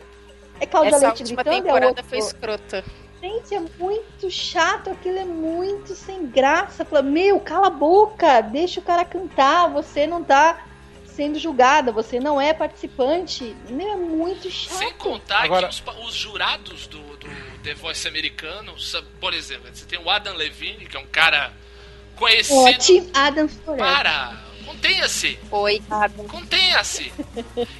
É Cláudia Essa Leite última gritando, é o temporada outro. foi escrota. Gente, é muito chato, aquilo é muito sem graça. Fala, meu, cala a boca, deixa o cara cantar, você não tá sendo julgada, você não é participante. Meu, é muito chato. Sem contar Agora- que os, os jurados do, do The Voice americano, por exemplo, você tem o Adam Levine, que é um cara conhecido. Tim Adams Forever. Para! Contenha-se! Oi. Contenha-se!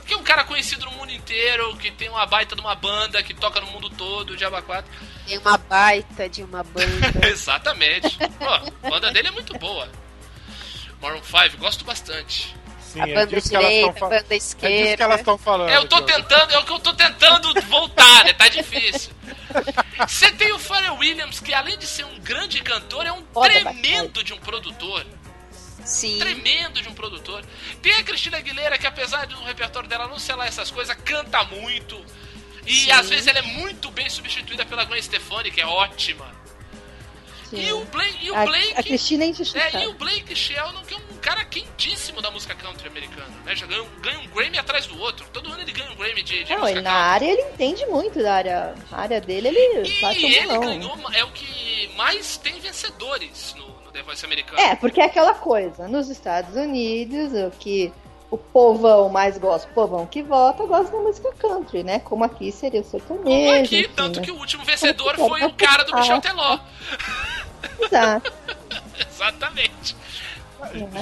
Que é um cara conhecido no mundo inteiro, que tem uma baita de uma banda, que toca no mundo todo, de Aba 4. Tem uma baita de uma banda. Exatamente. Pô, a banda dele é muito boa. Maroon 5, gosto bastante. Sim, a é banda elas direita, a banda É disso que esquerda. elas estão falando. Eu tô tentando, é o que eu tô tentando voltar, né? Tá difícil. Você tem o Pharrell Williams, que além de ser um grande cantor, é um Foda tremendo de um produtor. Sim. Tremendo de um produtor. Tem a Cristina Aguilera, que apesar do repertório dela não ser lá essas coisas, canta muito. E Sim. às vezes ela é muito bem substituída pela Gwen Stefani, que é ótima. Sim. E o Blake, e o a, Blake a Cristina é é, e o Blake Sheldon, que é um cara quentíssimo da música country americana, né? Já ganha, ganha um Grammy atrás do outro. Todo ano ele ganha um Grammy de, de Não, ele na área ele entende muito da área. A área dele, ele E um ele ganhou, é o que mais tem vencedores no, The Voice americano. É, porque é aquela coisa. Nos Estados Unidos, o que o povão mais gosta, o povão que vota, gosta da música country, né? Como aqui seria o sertanejo. Como aqui, enfim, tanto né? que o último vencedor foi o cara do Michel Teló. Exato. Exatamente.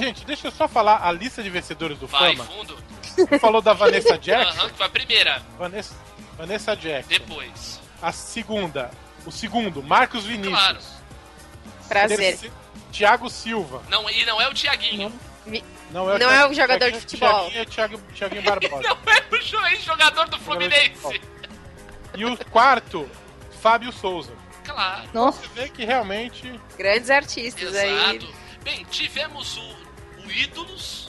Gente, deixa eu só falar a lista de vencedores do Vai, Fama. fundo. Você falou da Vanessa Jackson. Aham, que foi a primeira. Vanessa, Vanessa Jackson. Depois. A segunda. O segundo, Marcos Vinícius. Claro. Prazer. Terceiro, Thiago Silva. Não, e não é o Tiaguinho. Não é o, Não é o jogador de futebol. Thiaguinho é Thiago, Thiaguinho Barbosa. Não é o jo- jogador do Fluminense. E o quarto, Fábio Souza. Claro. Nossa, Você vê que realmente. Grandes artistas aí. Exato. Bem, tivemos o, o Ídolos,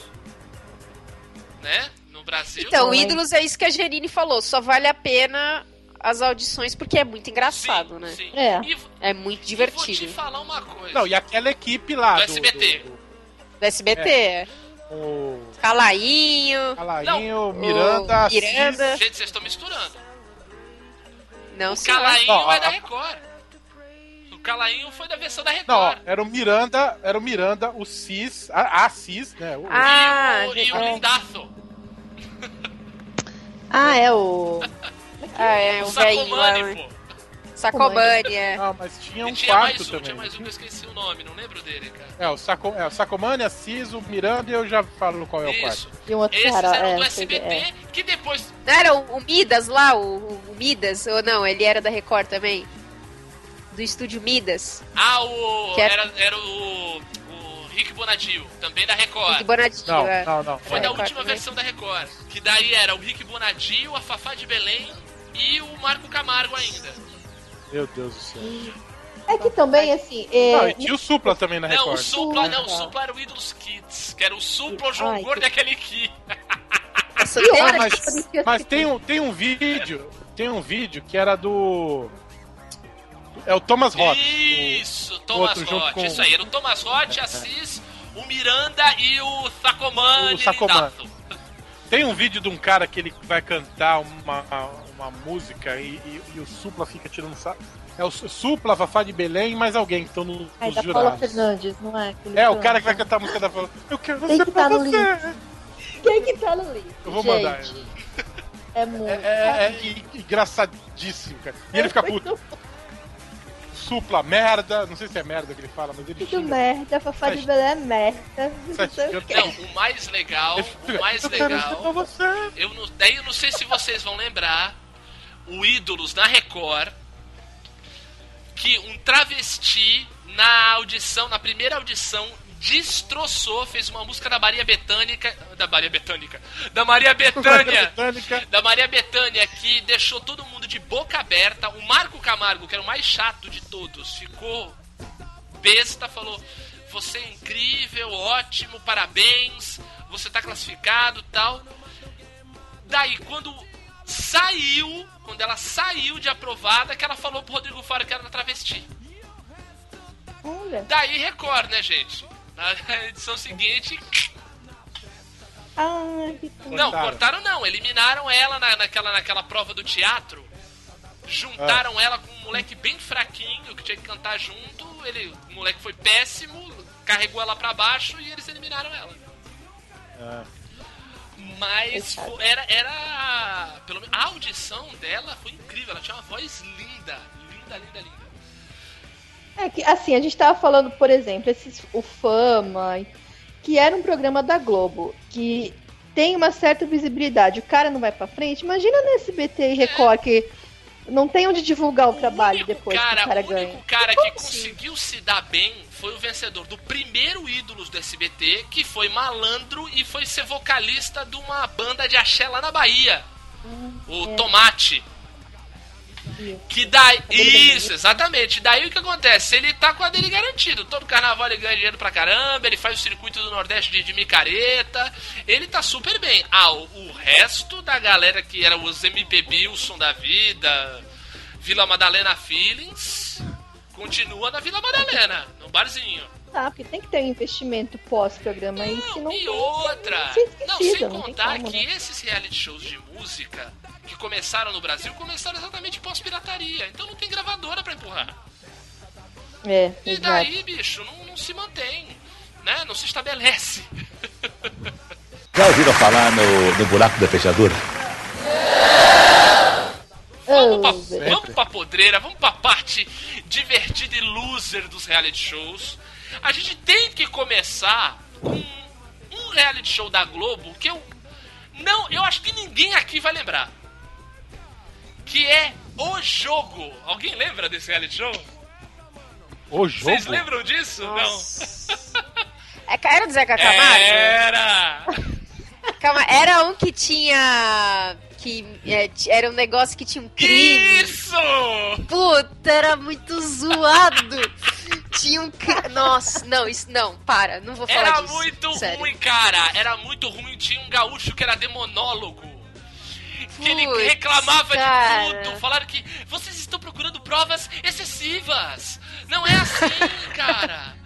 né? No Brasil. Então, Oi. Ídolos é isso que a Gerine falou. Só vale a pena as audições porque é muito engraçado, Sim, né? sim. É. E, É muito e vou te divertido. falar uma coisa. Não, e aquela equipe lá. Do Do, SBT. do- Do SBT. do- o Calainho. Calainho, Miranda, o. Miranda. Gente, vocês estão misturando. Não, O senhor. Calainho Não, é da a- Record. O Calainho foi da versão da Não, Record. ó, era o Miranda, era o Miranda, o Cis, a, a Cis, né? O, Ah, e o, e o é. Lindaço. ah, é o. Ah, é, o o velhinho lá. Sacomani, né? pô. Sacomani, é. Não, mas tinha um E tinha quarto mais um, também. tinha mais um que eu esqueci o nome, não lembro dele, cara. É, o, Saco, é, o Sacomani, a Cis, o Miranda e eu já falo qual é o quarto. Isso. De um outro Esses cara. eram é, do SBT, é. que depois. Não era o, o Midas lá, o, o Midas? Ou não, ele era da Record também? Do estúdio Midas. Ah, o. Era- Era, era o. O Rick Bonadio, também da Record. De Bonadinho, Não, é. não, não. Foi É, da Record última também. versão da Record. Que daí era o Rick Bonadio, a Fafá de Belém e o Marco Camargo ainda. Meu Deus do céu. É que também, assim. é, Não, e tinha o Supla também na Não, Record. o Supla, não, o Supla. Era o Ídolos Kids, que era o Supla, o João Gordo e aquele E tem- Ah, mas, mas que- tem, um, tem um vídeo, tem um vídeo que era do... É o Thomas Roth. Isso, Thomas outro junto Roth, com- isso aí, era o Thomas Roth, Assis, o Miranda e o Sacomani O Sacomani. Tem um vídeo de um cara que ele vai cantar uma, uma música e, e- e o Supla fica tirando sarro. É o Supla, Fafá de Belém e mais alguém que estão no, nos da Paula. Fernandes, não é? Aquele É, o cara que vai cantar a música da Paula. Eu quero ser que pra tá no você. Quem que tá no livro? Eu vou Gente, mandar ele. É muito. É, é, é e- engraçadíssimo, cara. E ele fica puto. Supla, merda. Não sei se é merda que ele fala, mas ele Tudo merda, Fafá de Belém é merda. Não sei o mais legal, o mais legal, você. eu não, daí eu não sei se vocês vão lembrar, o Ídolos na Record, que um travesti na audição, na primeira audição, destroçou, fez uma música da Maria Betânica, da Maria Betânica, da Maria Betânia, da Maria Betânia que deixou todo mundo de boca aberta. O Marco Camargo, que era o mais chato de todos, ficou besta, falou: "Você é incrível, ótimo, parabéns, você tá classificado, tal". Daí quando saiu, quando ela saiu de aprovada, que ela falou pro Rodrigo Faro que era travesti. Olha. Daí Record, né, gente? Na edição seguinte, Ai, que. Não, Cortaram. cortaram não. Eliminaram ela na- naquela, naquela prova do teatro. Juntaram ela com um moleque bem fraquinho que tinha que cantar junto. Ele, o moleque foi péssimo, carregou ela pra baixo e eles eliminaram ela. Ah, Mas fo- era, era. Pelo menos a audição dela foi incrível. Ela tinha uma voz linda. Linda, linda, linda. É que, assim, a gente tava falando, por exemplo, esses, o Fama, que era um programa da Globo, que tem uma certa visibilidade, o cara não vai pra frente. Imagina no SBT e Record, que não tem onde divulgar o trabalho único depois cara, que o cara o único ganha. cara que assim? conseguiu se dar bem foi o vencedor do primeiro Ídolos do SBT, que foi malandro e foi ser vocalista de uma banda de axé lá na Bahia. o Tomate. Que daí. Isso, exatamente. Daí o que acontece? Ele tá com a dele garantido. Todo carnaval ele ganha dinheiro pra caramba, ele faz o circuito do Nordeste de, de micareta. Ele tá super bem. Ah, o, o resto da galera que era os MPB, o Som da Vida, Vila Madalena Feelings, continua na Vila Madalena, no barzinho. Ah, porque tem que ter um investimento pós-programa aí, se não e outra, não, sem não contar como, que né? esses reality shows de música que começaram no Brasil começaram exatamente pós-pirataria. Então não tem gravadora pra empurrar. É, E exato. daí, bicho, não, não se mantém, né? Não se estabelece. Já ouviram falar no, no buraco da fechadura? Vamos pra, vamos pra podreira, vamos pra parte divertida e loser dos reality shows. A gente tem que começar com um reality show da Globo que eu não, eu acho que ninguém aqui vai lembrar. Que é O Jogo. Alguém lembra desse reality show? o jogo. Vocês lembram disso? É, era do Zeca Não. Camargo? Era. Calma, era um que tinha. Que é, era um negócio que tinha um crime. Isso! Puta, era muito zoado. Tinha um. Nossa, não, isso não, para, não vou falar Era disso. muito sério. ruim, cara. Era muito ruim. Tinha um gaúcho que era demonólogo. Que ele reclamava cara. de tudo. Falaram que vocês estão procurando provas excessivas. Não é assim, cara.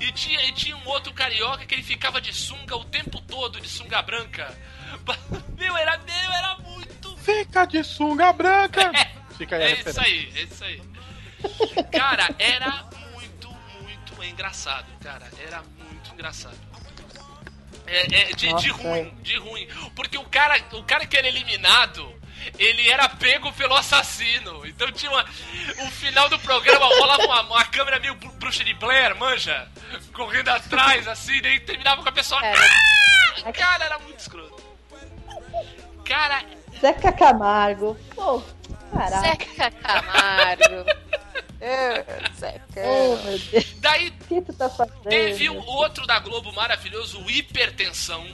e, tinha, e tinha um outro carioca que ele ficava de sunga o tempo todo, de sunga branca. Meu, era, meu, era muito Fica de sunga branca. Fica aí é isso aí, é isso aí. Cara, era muito, muito engraçado, cara. Era muito engraçado. É, é, de, de Nossa, ruim, de ruim. Porque o cara, o cara que era eliminado, ele era pego pelo assassino. Então tinha uma. O final do programa rolava uma, uma câmera meio bru- bruxa de Blair, manja? Correndo atrás, assim, daí terminava com a pessoa. Era. Ah! Cara, era muito escroto. Cara, Zeca Camargo. Pô, caraca. Zeca Camargo. Ô, Zeca. Oh, meu Deus. daí O que tu tá fazendo? Teve o outro da Globo maravilhoso, o Hipertensão,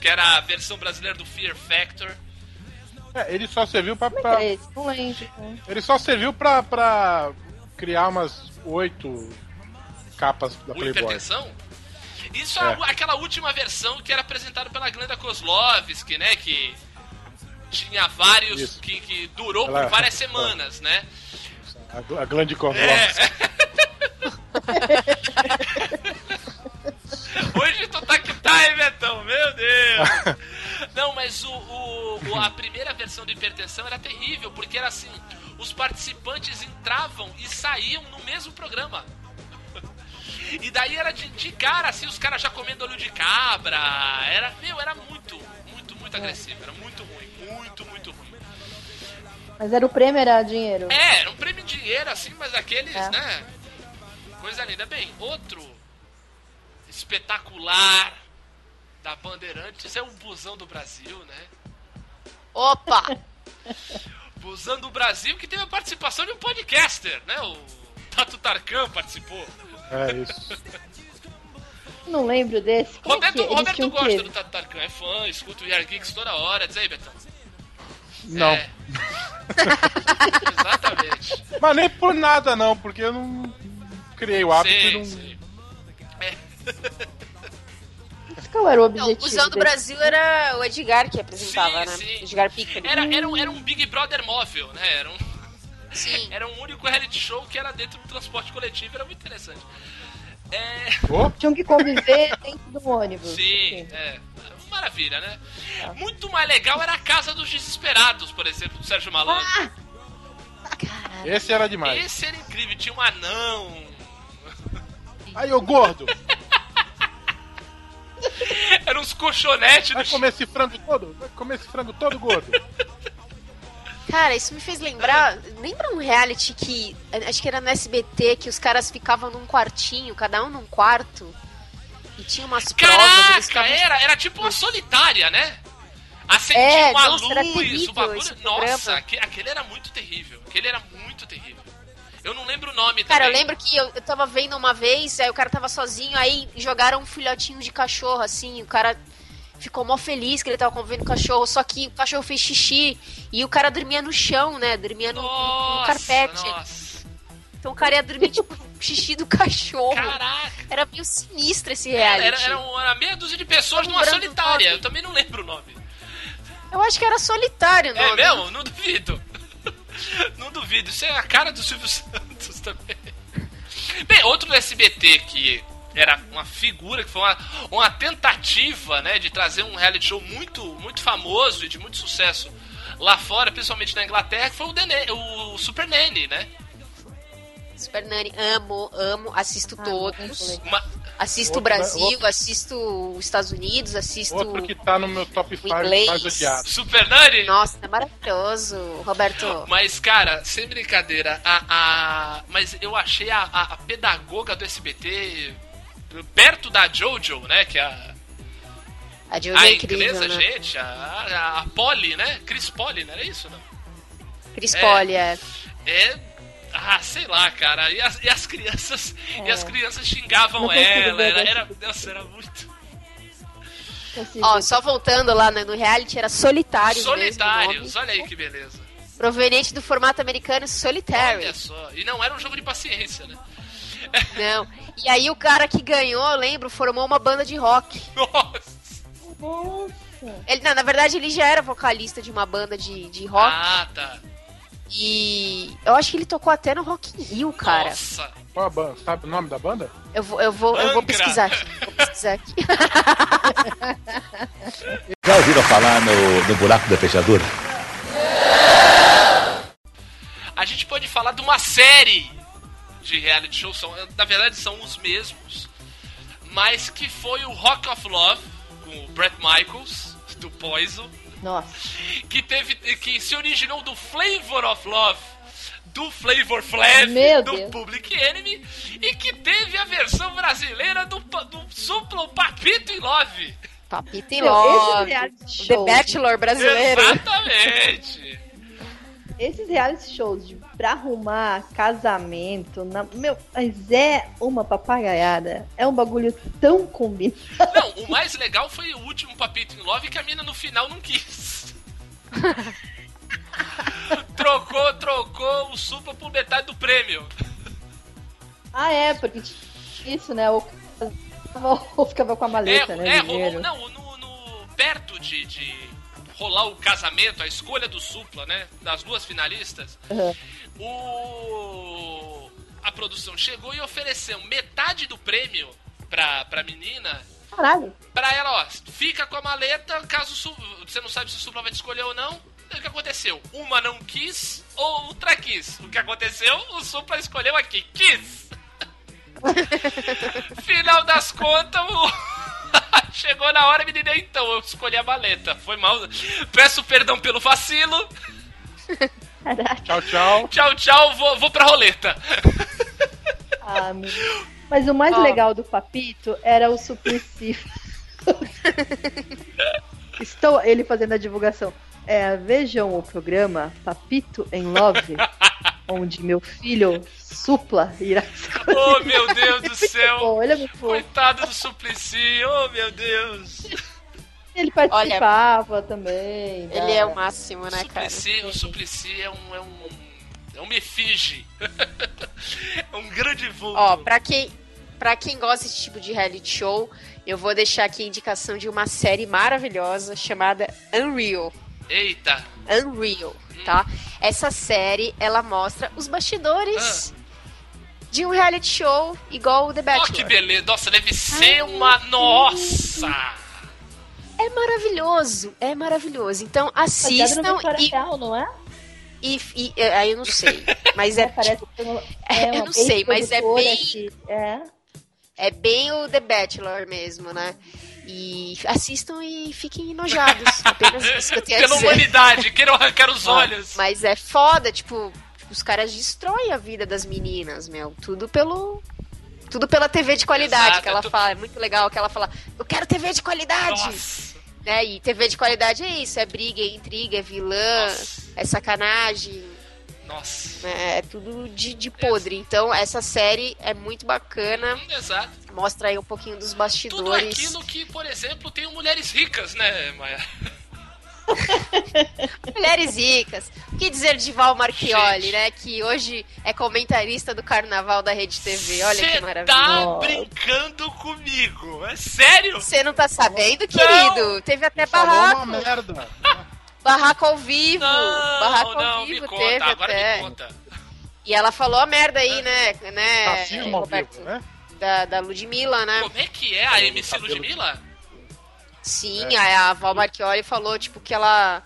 que era a versão brasileira do Fear Factor. É, ele só serviu pra. Como é pra- é esse? Não lembro. ele só serviu pra, pra criar umas oito capas da O Playboy. Hipertensão? Isso É. é aquela última versão que era apresentada pela Glenda Kozlovski, né? Que tinha vários. Que, que durou Ela- por várias semanas, né? A, a Glande É. Hoje tu tá que tá, hein, Betão? Meu Deus! Não, mas o, o- o- a primeira versão do Hipertensão era terrível, porque era assim: os participantes entravam e saíam no mesmo programa. E daí era de, de cara, assim, os caras já comendo olho de cabra. Era, meu, era muito, muito, muito agressivo. Era muito ruim, muito, muito ruim. Mas era o prêmio, era dinheiro. É, era um prêmio assim, mas aqueles, É. né? Coisa linda. Bem, outro espetacular da Bandeirantes é o Busão do Brasil, né? Opa! Busão do Brasil que teve a participação de um podcaster, né? O Tato Tarkan participou. É isso. Não lembro desse. Como Roberto, é? Roberto gosta do Tato Tarkan, é fã, escuta o VR Geeks toda hora. Diz aí, Betão. Não. É. Exatamente. Mas nem por nada, não, porque eu não criei o hábito e Sim, não. sim. Mas Qual era o Não, objetivo? o Musão do desse? Brasil era o Edgar que apresentava, Sim, né? sim. Edgar Piccoli. Era, era, um, era um Big Brother móvel, né? Era um, Sim. era um único reality show que era dentro do transporte coletivo, era muito interessante. É, Ô, Tinham que conviver dentro do ônibus. sim, é. Maravilha, né? Muito mais legal era a Casa dos Desesperados, por exemplo, do Sérgio Malandro. esse era demais. Esse era incrível, tinha um anão. Aí, ô gordo, Eram uns colchonetes vai comer esse frango todo? Vai comer esse frango todo, gordo? Cara, isso me fez lembrar. Lembra um reality que. Acho que era no SBT, que os caras ficavam num quartinho, cada um num quarto. E tinha umas provas. Eles Caraca, ficavam... era, era tipo uma solitária, né? Acendia É, uma nossa, luz, o bagulho. Nossa, aque- aquele era muito terrível. Aquele era muito terrível. Eu não lembro o nome Cara, eu também. lembro que eu, eu tava vendo uma vez, aí o cara tava sozinho, aí jogaram um filhotinho de cachorro, assim, o cara ficou mó feliz que ele tava convivendo com o cachorro, só que o cachorro fez xixi e o cara dormia no chão, né? Dormia no, no- no Nossa, carpete. nossa. Então o cara ia dormir, tipo, xixi do cachorro. Caraca. Era meio sinistro esse reality. era, era uma meia dúzia de pessoas numa solitária. Eu também não lembro o nome. Eu acho que era solitário, É não? mesmo? Não duvido. Não duvido. Isso é a cara do Silvio Santos também. Bem, outro do SBT que era uma figura, que foi uma, uma tentativa, né, de trazer um reality show muito, muito famoso e de muito sucesso lá fora, principalmente na Inglaterra, que foi o, Dene, o Super Nanny, né? Super Nani, amo, amo, assisto Ah, todos. Uma- Assisto o Outro? Brasil, Outro. assisto os Estados Unidos, assisto. Outro que tá no meu top 5 inglês. mais odiado. Super Nanny? Nossa, é maravilhoso, Roberto. Mas, cara, sem brincadeira, a, a- mas eu achei a, a- a pedagoga do SBT perto da Jojo, né? Que é a, A Julia a é incrível, inglesa, né? gente, a, a, a Polly, né? Chris Polly, não era isso, não? Cris É. Poli, é. É. Ah, sei lá, cara. E as, e as crianças. E as crianças xingavam ela. Era, desse era, nossa, era muito. Ó, só voltando lá no, no reality, era solitário. Solitários, olha aí que beleza. Proveniente do formato americano Solitary. Olha só. E não era um jogo de paciência, né? Não. E aí o cara que ganhou, eu lembro, formou uma banda de rock. Nossa. Nossa. Ele, não, na verdade, ele já era vocalista de uma banda de, de rock. Ah, tá. E eu acho que ele tocou até no Rock in Rio, cara. Nossa. Qual a banda? Sabe o nome da banda? Eu vou, eu vou, eu vou pesquisar aqui. Vou pesquisar aqui. Já ouviram falar no, no buraco da fechadura? A gente pode falar de uma série de reality shows, são, na verdade são os mesmos, mas que foi o Rock of Love, com o Brett Michaels, do Poison, Nossa. que teve que se originou do Flavor of Love, do Flavor Flav, Meu do Deus. Public Enemy, e que teve a versão brasileira do, do Suplo Papito em Love. Papita e Love. The Bachelor brasileiro. Exatamente. Esses reality shows de pra arrumar casamento, na- meu, mas é uma papagaiada. É um bagulho tão combinado. Não, o mais legal foi o último Papito em Love que a mina no final não quis. trocou, trocou o Supla por metade do prêmio. Ah, é, porque isso, né? Ficava, ou ficava com a É, maleta, né? é rolou, não, no, no- perto de, de rolar o casamento, a escolha do Supla, né, das duas finalistas, Uhum. o a produção chegou e ofereceu metade do prêmio pra, pra menina Caralho. Pra ela, ó, fica com a maleta, caso você não sabe se o Supla vai te escolher ou não. O que aconteceu? Uma não quis, outra quis. O que aconteceu? O Supla escolheu aqui, quis. Final das contas, o... chegou na hora, menina, então, eu escolhi a maleta. Foi mal. Peço perdão pelo vacilo. Caraca. Tchau, tchau. Tchau, tchau, vou, vou pra roleta. Ah, meu. Mas o mais Ó. legal do Papito era o suplício. Estou ele fazendo a divulgação. É, vejam o programa Papito em Love. onde meu filho supla irá se Oh, meu Deus do céu! Bom, ele é muito fofo. Coitado do Suplicy, oh meu Deus! Ele participava também. da- Ele é o máximo, né, cara? Suplicy, o Suplicy é um. É um, é um mefige. é um grande vulto. Ó, pra quem, pra quem gosta desse tipo de reality show, eu vou deixar aqui a indicação de uma série maravilhosa chamada Unreal. Eita! Unreal, tá? Essa série, ela mostra os bastidores de um reality show igual o The Bachelor. que beleza! Nossa, deve ser uma. Nossa! É maravilhoso, é maravilhoso. Então assistam e, real, não é? e, e- é, aí eu não sei, mas é, Parece tipo, é, uma eu não sei, mas é bem É. é bem o The Bachelor mesmo, né? E assistam e fiquem enojados. Apenas isso que eu tenho a Pela dizer. humanidade, quero arrancar os olhos. Mas é foda, tipo, os caras destroem a vida das meninas, meu. Tudo pelo. Tudo pela TV de qualidade Exato, que ela é tu- fala. É muito legal que ela fala, eu quero TV de qualidade! Nossa! Né? E TV de qualidade é isso, é briga, é intriga, é vilã, Nossa. é sacanagem, Nossa! né? É tudo de, de podre. Então, essa série é muito bacana. Exato. Mostra aí um pouquinho dos Tudo bastidores. aquilo que, por exemplo, tem mulheres ricas, né, Maia? Mulheres ricas. O que dizer de Val Marchioli, Gente. né? Que hoje é comentarista do carnaval da Rede TV. Olha que Cê maravilha. tá brincando comigo? É sério? Você não tá sabendo, querido? Teve até Falou barraco. uma merda. Barraco ao vivo. Não, barraco não, ao me vivo conta, teve agora até. me conta. E ela falou a merda aí, né? né Racismo ao Roberto? vivo, né? Da, da Ludmilla, né? Como é que é a MC. Ludmilla? Sim, a, a Val Marchioli falou, tipo, que ela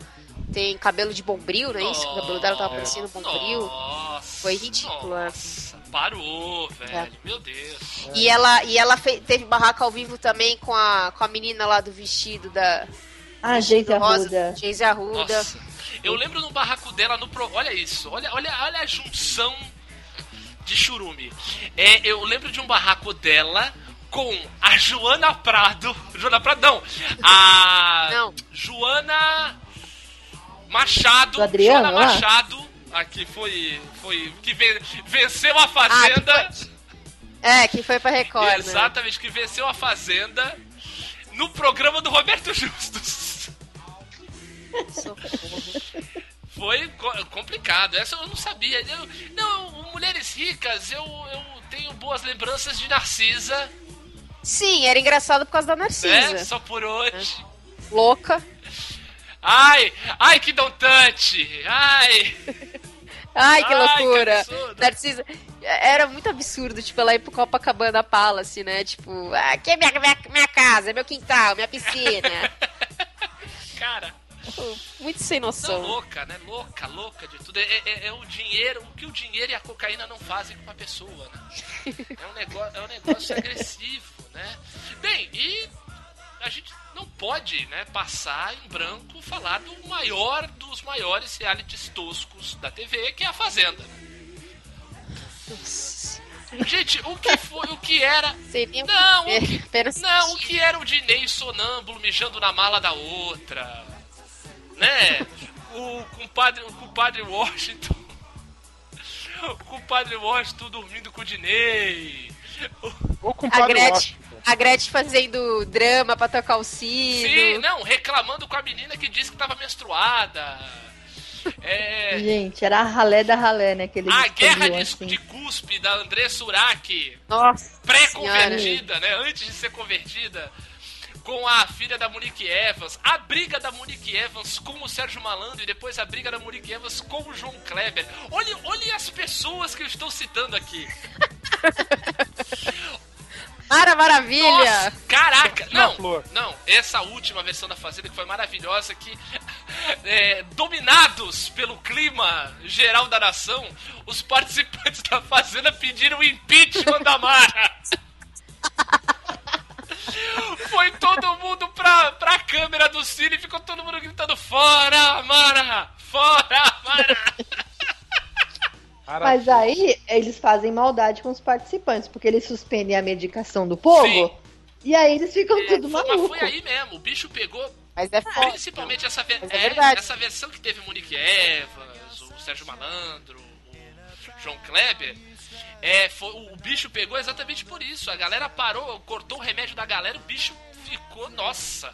tem cabelo de bombril, não é isso? O cabelo dela tava parecendo bombril. Nossa, Foi ridículo, é. Nossa, parou, velho. É. Meu Deus. E ela, e ela fe- teve barraco ao vivo também com a, com a menina lá do vestido da. Ah, Geise Arruda. Geise Arruda. Nossa. Eu lembro no barraco dela no pro... Olha isso, olha, olha, olha a junção de churume. É, eu lembro de um barraco dela com a Joana Prado. Joana Prado, não. A Não. Joana Machado. Do Adriano, Joana? Machado. Aqui foi. foi que ven- venceu a Ah, que Fazenda. foi- É, que foi pra Record. né? Exatamente, que venceu a Fazenda no programa do Roberto Justus. Foi co- complicado, essa eu não sabia. Eu- não, Mulheres Ricas, eu, eu tenho boas lembranças de Narcisa, Sim, era engraçado por causa da? Narcisa. Só por hoje. Louca. Ai, ai que dontante! Ai! Ai, que Ai, que loucura. Narcisa. Era muito absurdo, tipo, ela ir pro Copacabana Palace, né? Tipo, "Ah, aqui é minha, minha, minha casa, é meu quintal, minha piscina. Cara, muito sem não, noção. louca, né? Louca, louca de tudo. É, é- é o dinheiro, o que o dinheiro e a cocaína não fazem com uma pessoa, né? É um negócio, é um negócio agressivo, né? Bem, e a gente não pode, né, passar em branco falar do maior dos maiores realities toscos da TV, que é a Fazenda. Gente, o que foi, o que era que Não, o que- Não, o que era o Dinei sonâmbulo mijando na mala da outra? Né? O compadre, o compadre Washington. O compadre Washington dormindo com o Dinei. O A Padre Gretchen, Washington. a Gretchen fazendo drama pra tocar o sino. Sim, não, reclamando com a menina que disse que tava menstruada. É. Gente, era a ralé da ralé, né? Que eles A guerra de, assim. de cuspe da André Surak. Nossa pré-convertida, né? Antes de ser convertida. Com a filha da Monique Evans, a briga da Monique Evans com o Sérgio Malandro e depois a briga da Monique Evans com o João Kleber. Olhe, olhe as pessoas que eu estou citando aqui. Mara Maravilha! Nossa, caraca! Não, flor. não, essa última versão da Fazenda que foi maravilhosa, que é, dominados pelo clima geral da nação, os participantes da Fazenda pediram o impeachment da Mara. Foi todo mundo pra, pra câmera do cine e ficou todo mundo gritando: Fora, Mara! Fora, Mara! Mas aí eles fazem maldade com os participantes, porque eles suspendem a medicação do povo. Sim. E aí eles ficam É, tudo foi, mas maluco. foi aí mesmo, o bicho pegou Mas é foda. Principalmente essa, Mas é é, essa versão que teve Monique Evans, o Sérgio Malandro, o- João Kleber, é, foi, o bicho pegou exatamente por isso. A galera parou, cortou o remédio da galera, o bicho ficou, nossa.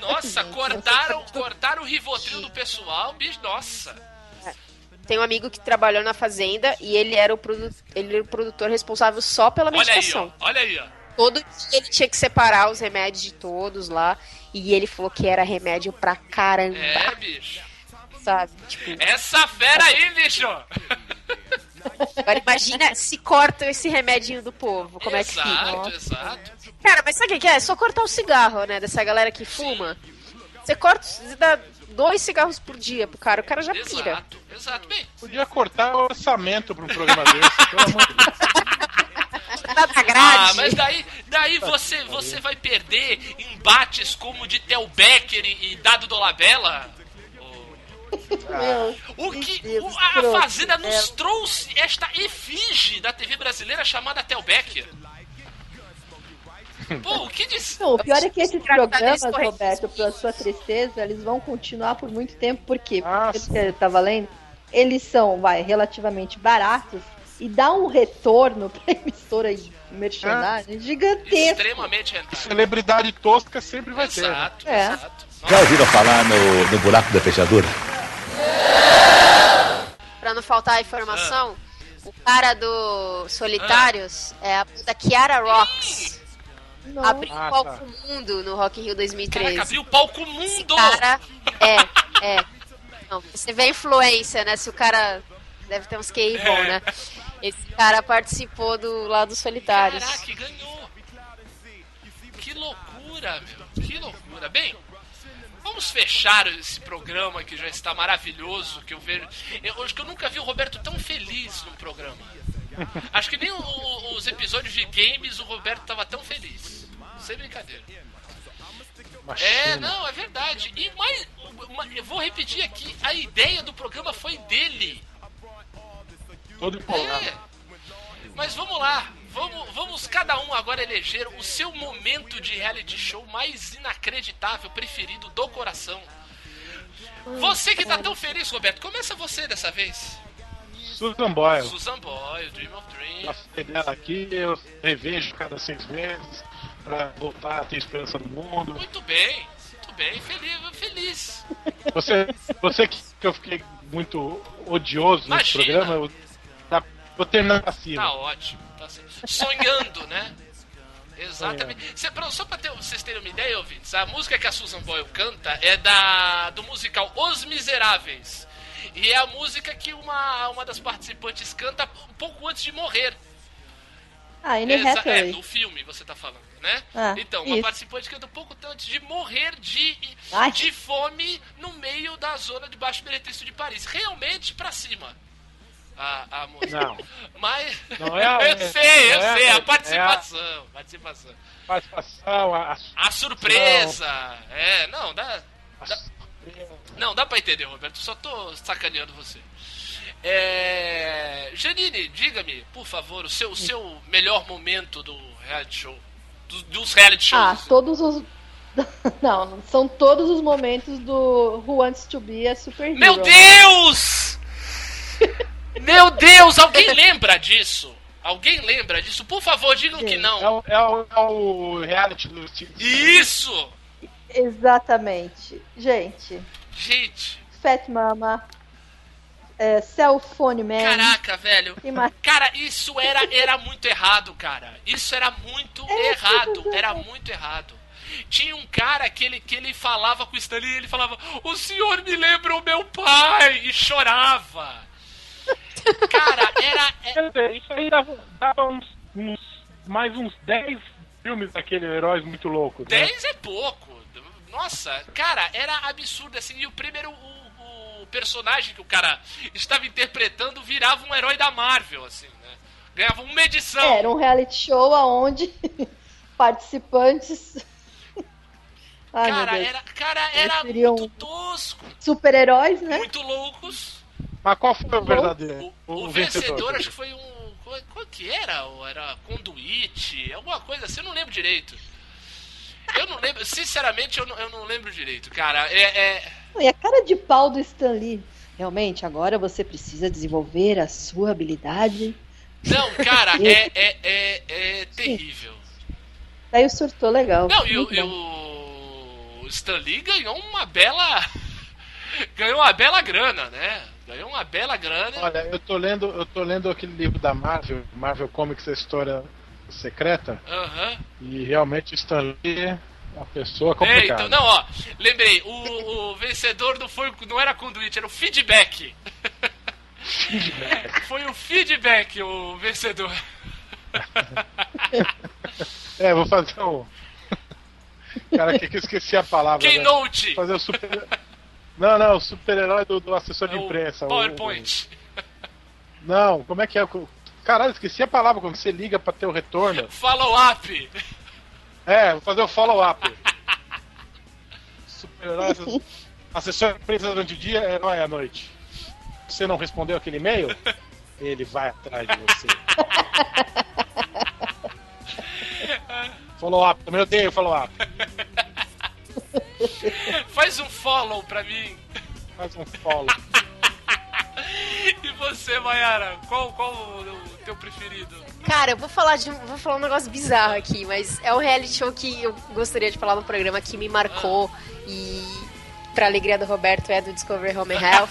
Nossa, cortaram, cortaram o Rivotril do pessoal, bicho, nossa. Tem um amigo que trabalhou na fazenda e ele era o, produ ele era o produtor responsável só pela Olha aí, medicação. ó, olha aí, ó. Todo dia ele tinha que separar os remédios de todos lá. E ele falou que era remédio pra caramba, É, bicho. sabe? Tipo, Essa fera aí, bicho! agora imagina se cortam esse remedinho do povo, como é que fica? exato, exato. Cara, mas sabe o que é? É só cortar o cigarro, né? Dessa galera que fuma. Você corta, você dá dois cigarros por dia pro cara, o cara já pira. Exato, exato. Bem, Podia cortar o orçamento pra um programa desse, pelo amor de Deus. Ah, mas daí, daí você, você vai perder embates como de Tel Becker e, e Dado Dolabella? Meu, O que o- a, escroto, Fazenda nos é. trouxe esta efígie da TV brasileira chamada Tel Becker. Pô, o que diz? Não, o pior é que esses programas, corretos. Roberto, pra sua tristeza, eles vão continuar por muito tempo, porque, Ah, porque você tá valendo, eles são, vai, relativamente baratos e dá um retorno pra emissora de merchandising gigantesco. Extremamente rentável. Celebridade tosca sempre vai ter. né? Exato, É. exato. Já ouviram falar no, no buraco da fechadura? Pra não faltar a informação, o cara do Solitários é a da Kiara Rocks. Nossa. Abriu Ah, o palco tá. mundo no Rock in Rio 2013. Caraca, abriu o palco Esse mundo! cara é, é. Não, você vê a influência, né? Se o cara deve ter uns QI bom, É. né? Esse cara participou do lado dos Solitários. Caraca, que ganhou! Que loucura, meu! Que loucura! Bem, vamos fechar esse programa que já está maravilhoso. Que eu vejo. Eu acho que eu nunca vi o Roberto tão feliz num programa. Acho que nem o- os episódios de games o Roberto tava tão feliz. Sem brincadeira. É, Machina. não, é verdade. E mais. eu vou repetir aqui: a ideia do programa foi dele. Todo empolgado. É. Mas vamos lá, vamos, vamos cada um agora eleger o seu momento de reality show mais inacreditável, preferido do coração. Você que tá tão feliz, Roberto, começa você dessa vez. Susan Boyle. Susan Boyle, Dream of Dream. Gostei dela aqui, eu revejo cada seis meses pra voltar a ter esperança no mundo. Muito bem, muito bem, feliz, feliz. Você, você que, eu fiquei muito odioso nesse Imagina. programa, eu tá, vou terminar acima. Tá ótimo, tá certo. sonhando, né? Exatamente. Só pra ter- vocês terem uma ideia, ouvintes, a música que a Susan Boyle canta é da do musical Os Miseráveis. E é a música que uma, uma das participantes canta um pouco antes de morrer. Ah, Anne Exa- é, no filme você tá falando, né? Ah, então, uma isso. participante canta um pouco antes de morrer de, Ai. de fome no meio da zona de baixo benefício de Paris. Realmente pra cima. A, a música. Não. Mas. Não é a- eu sei, eu é a- sei, é a a- participação. Participação. Participação, a, A surpresa. É, não, dá. a- dá- Não, dá pra entender, Roberto. Só tô sacaneando você. É... Janine, diga-me, por favor, o seu, o seu melhor momento do reality show. Dos, dos reality Ah, shows. todos os. Não, são todos os momentos do Who Wants to Be a Superhero. Meu Deus! Meu Deus, alguém lembra disso? Alguém lembra disso? Por favor, digam que É não. o, é, o, é o reality do Steve. Isso! Exatamente. Gente, Gente, Fat Mama, é, Cell Phone Man. caraca, velho. e mais- Cara, isso era, era muito errado, cara. Isso era muito É, errado. Era muito errado. Tinha um cara que ele, que ele falava com o Stanley e ele falava: O senhor me lembra o meu pai! E chorava. Cara, era. é- Quer dizer, isso aí dava, dava uns, uns- mais uns 10 filmes daquele Heróis Muito Loucos. Né? 10 é pouco. Nossa, cara, era absurdo assim. E o primeiro, o, o personagem que o cara estava interpretando virava um herói da Marvel, assim, né? Ganhava uma edição. Era um reality show onde participantes. Ai, cara, era, cara, era muito tosco, Super-heróis, né? muito loucos. Mas qual foi o verdadeiro? O, o vencedor, acho que foi um. Qual, qual que era? Era conduite, alguma coisa assim, eu não lembro direito. Eu não lembro, sinceramente, eu não, eu não lembro direito, cara. É, é- E a cara de pau do Stan Lee. Realmente, agora você precisa desenvolver a sua habilidade. Não, cara, é, é, é, é terrível. Daí surtou legal. Não, e o, o Stan Lee ganhou uma bela. ganhou uma bela grana, né? Ganhou uma bela grana. Olha, eu tô lendo, eu tô lendo aquele livro da Marvel, Marvel Comics, a história secreta, Aham. e realmente o Stan Lee é uma pessoa É, complicada. então, não, ó, lembrei, o, o vencedor não, foi, não era conduíte, era o feedback. foi o feedback o vencedor. É, vou fazer um. Cara, que, que eu esqueci a palavra. né? Keynote! Fazer o super. Não, não, o super-herói do, do assessor de É o imprensa. o- PowerPoint. Não, como é que é? Caralho, esqueci a palavra quando você liga pra ter o retorno. Follow-up. É, vou fazer o follow-up. Super-herói, assessor- assessor de imprensa durante o dia, herói à noite. Você não respondeu aquele e-mail? Ele vai atrás de você. follow-up, também eu tenho follow-up. Faz um follow pra mim. Faz um follow. E você, Mayara? Qual, qual o teu preferido? Cara, eu vou falar de um, vou falar um negócio bizarro aqui, mas é um reality show que eu gostaria de falar no programa que me marcou e pra alegria do Roberto é do Discovery Home and Health,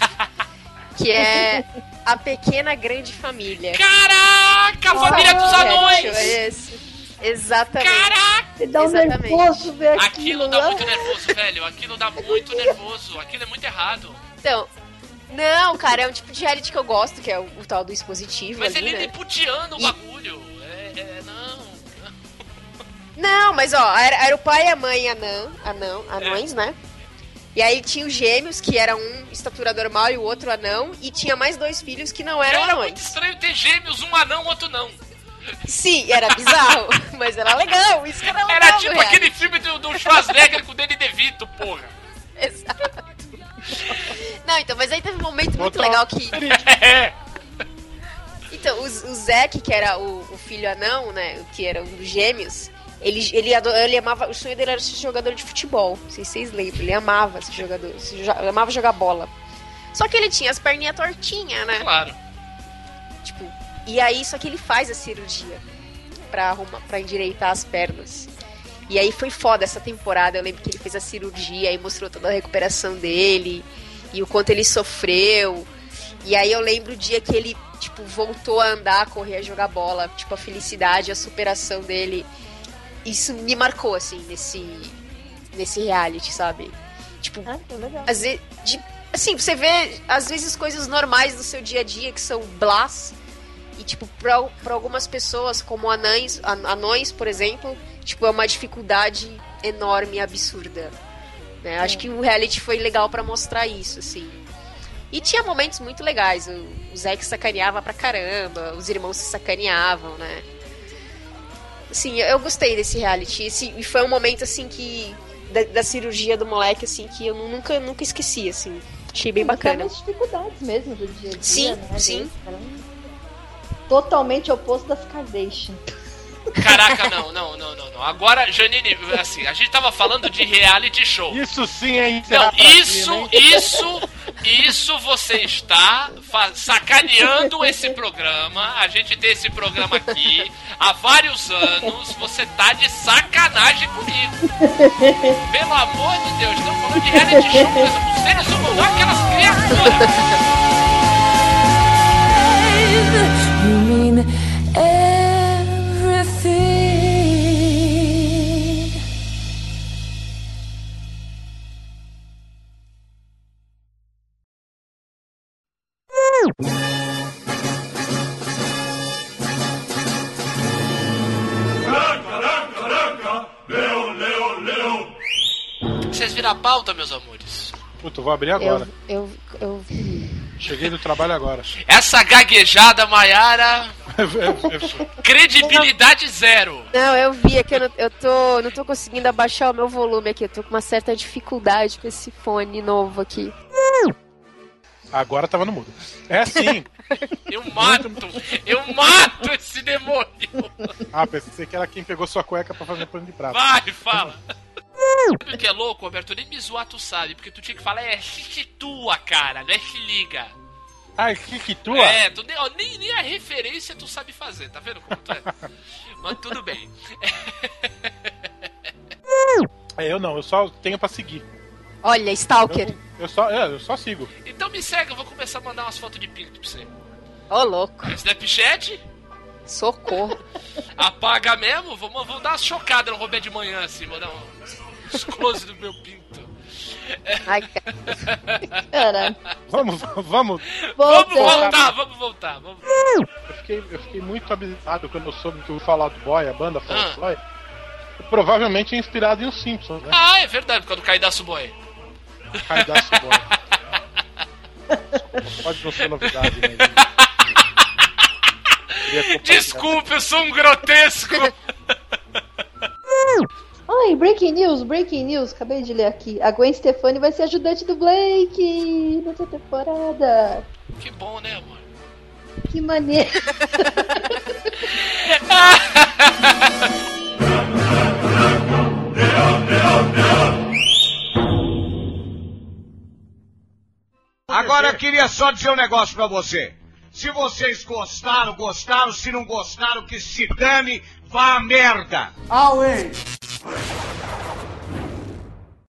que é a pequena grande família. Caraca, a família dos Reality show anões! é esse. Exatamente. Caraca! Dá um Exatamente. nervoso ver aquilo, Aquilo dá né? muito nervoso, velho. Aquilo dá muito nervoso. Aquilo é muito errado. Então, não, cara, é um tipo de reality que eu gosto, que é o, o tal do expositivo Mas ali, ele é né? o E- bagulho. É, é, não. Não, mas ó, era, era o pai e a mãe anã, anão, anões, né? E aí tinha os gêmeos, que era um estatura normal e o outro anão, e tinha mais dois filhos que não eram Era muito anões. estranho ter gêmeos, um anão, outro não. Sim, era bizarro, mas era legal, isso que era legal. Era tipo reality. aquele filme do, do Schwarzenegger com o Danny DeVito, porra. Exato. Não, então, mas aí teve um momento muito legal que. É. Então, o, o Zack, que era o, o filho anão, né? Que era um dos gêmeos, ele, ele, ele amava. O sonho dele era ser jogador de futebol. Não sei se vocês lembram. Ele amava ser jogador. se amava jogar bola. Só que ele tinha as perninhas tortinhas, né? Claro. Tipo, e aí, só que ele faz a cirurgia pra, arrumar, pra endireitar as pernas. E aí foi foda essa temporada. Eu lembro que ele fez a cirurgia e mostrou toda a recuperação dele e o quanto ele sofreu. E aí eu lembro o dia que ele, tipo, voltou a andar, a correr, a jogar bola. Tipo, a felicidade, a superação dele. Isso me marcou, assim, nesse, nesse reality, sabe? Tipo, Ah, que legal. às vezes, de- assim, você vê, às vezes, coisas normais do seu dia a dia que são blás. E, tipo, pra, pra algumas pessoas, como anões, an- anões, por exemplo, tipo, é uma dificuldade enorme e absurda. né? Acho que o reality foi legal pra mostrar isso, assim. E tinha momentos muito legais. O, o Zack sacaneava pra caramba, os irmãos se sacaneavam, né? Assim, eu, eu gostei desse reality. Esse- e foi um momento, assim, que. Da, da cirurgia do moleque, assim, que eu nunca, nunca esqueci, assim. Achei bem bacana. As dificuldades mesmo do dia a dia, Sim, né? sim. Totalmente oposto das Kardashian. Caraca, não, não, não, não, não. Agora, Janine, assim, a gente tava falando de reality show. Isso sim é Não, isso, hein? isso, isso você está sacaneando esse programa. A gente tem esse programa aqui há vários anos. Você tá de sacanagem comigo. Pelo amor de Deus, estamos falando de reality show, nós somos seres humanos, aquelas criaturas. Pauta, meus amores? Puta, eu vou abrir agora. Eu, eu, eu... Cheguei do trabalho agora. Essa gaguejada, Maiara, credibilidade zero. Não, eu vi aqui, eu, não, eu tô, não tô conseguindo abaixar o meu volume aqui. Eu tô com uma certa dificuldade com esse fone novo aqui. Agora tava no mudo. É sim. Eu mato, eu mato esse demônio. Ah, pensei que era quem pegou sua cueca pra fazer pano de prato. Vai, fala. Sabe o que é louco, Roberto? Nem me zoar, tu sabe, porque tu tinha que falar é tua, cara, não é se liga. Ah, que que tua? É, tu nem, ó, nem, nem a referência tu sabe fazer, tá vendo como tu é? Mas tudo bem. É, eu não, eu só tenho pra seguir. Olha, Stalker. Eu, eu só, é, eu só sigo. Então me segue, eu vou começar a mandar umas fotos de pinto pra você. Ô, louco. Snapchat, Socorro. apaga mesmo, vou, vou dar uma chocada no Roberto de manhã, assim, vou dar um, uns close do meu pinto. Ai, cara. Vamos, vamos. Vamos voltar, vamos voltar. Vamos... Eu fiquei, eu fiquei muito abismado quando eu soube que o Fall Out Boy, a banda Fall Out Ah. Boy, provavelmente é inspirado em Os Simpsons, né? Ah, é verdade, por causa do Caidaço Boy. Caidaço Boy. Pode não ser novidade, né? Desculpe, eu sou um grotesco. Ai, breaking news, breaking news. Acabei de ler aqui. A Gwen Stefani vai ser ajudante do Blake nessa temporada. Que bom, né, amor? Que maneiro. Agora eu queria só dizer um negócio pra você. Se vocês gostaram, gostaram. Se não gostaram, que se dane, Vá merda! Away!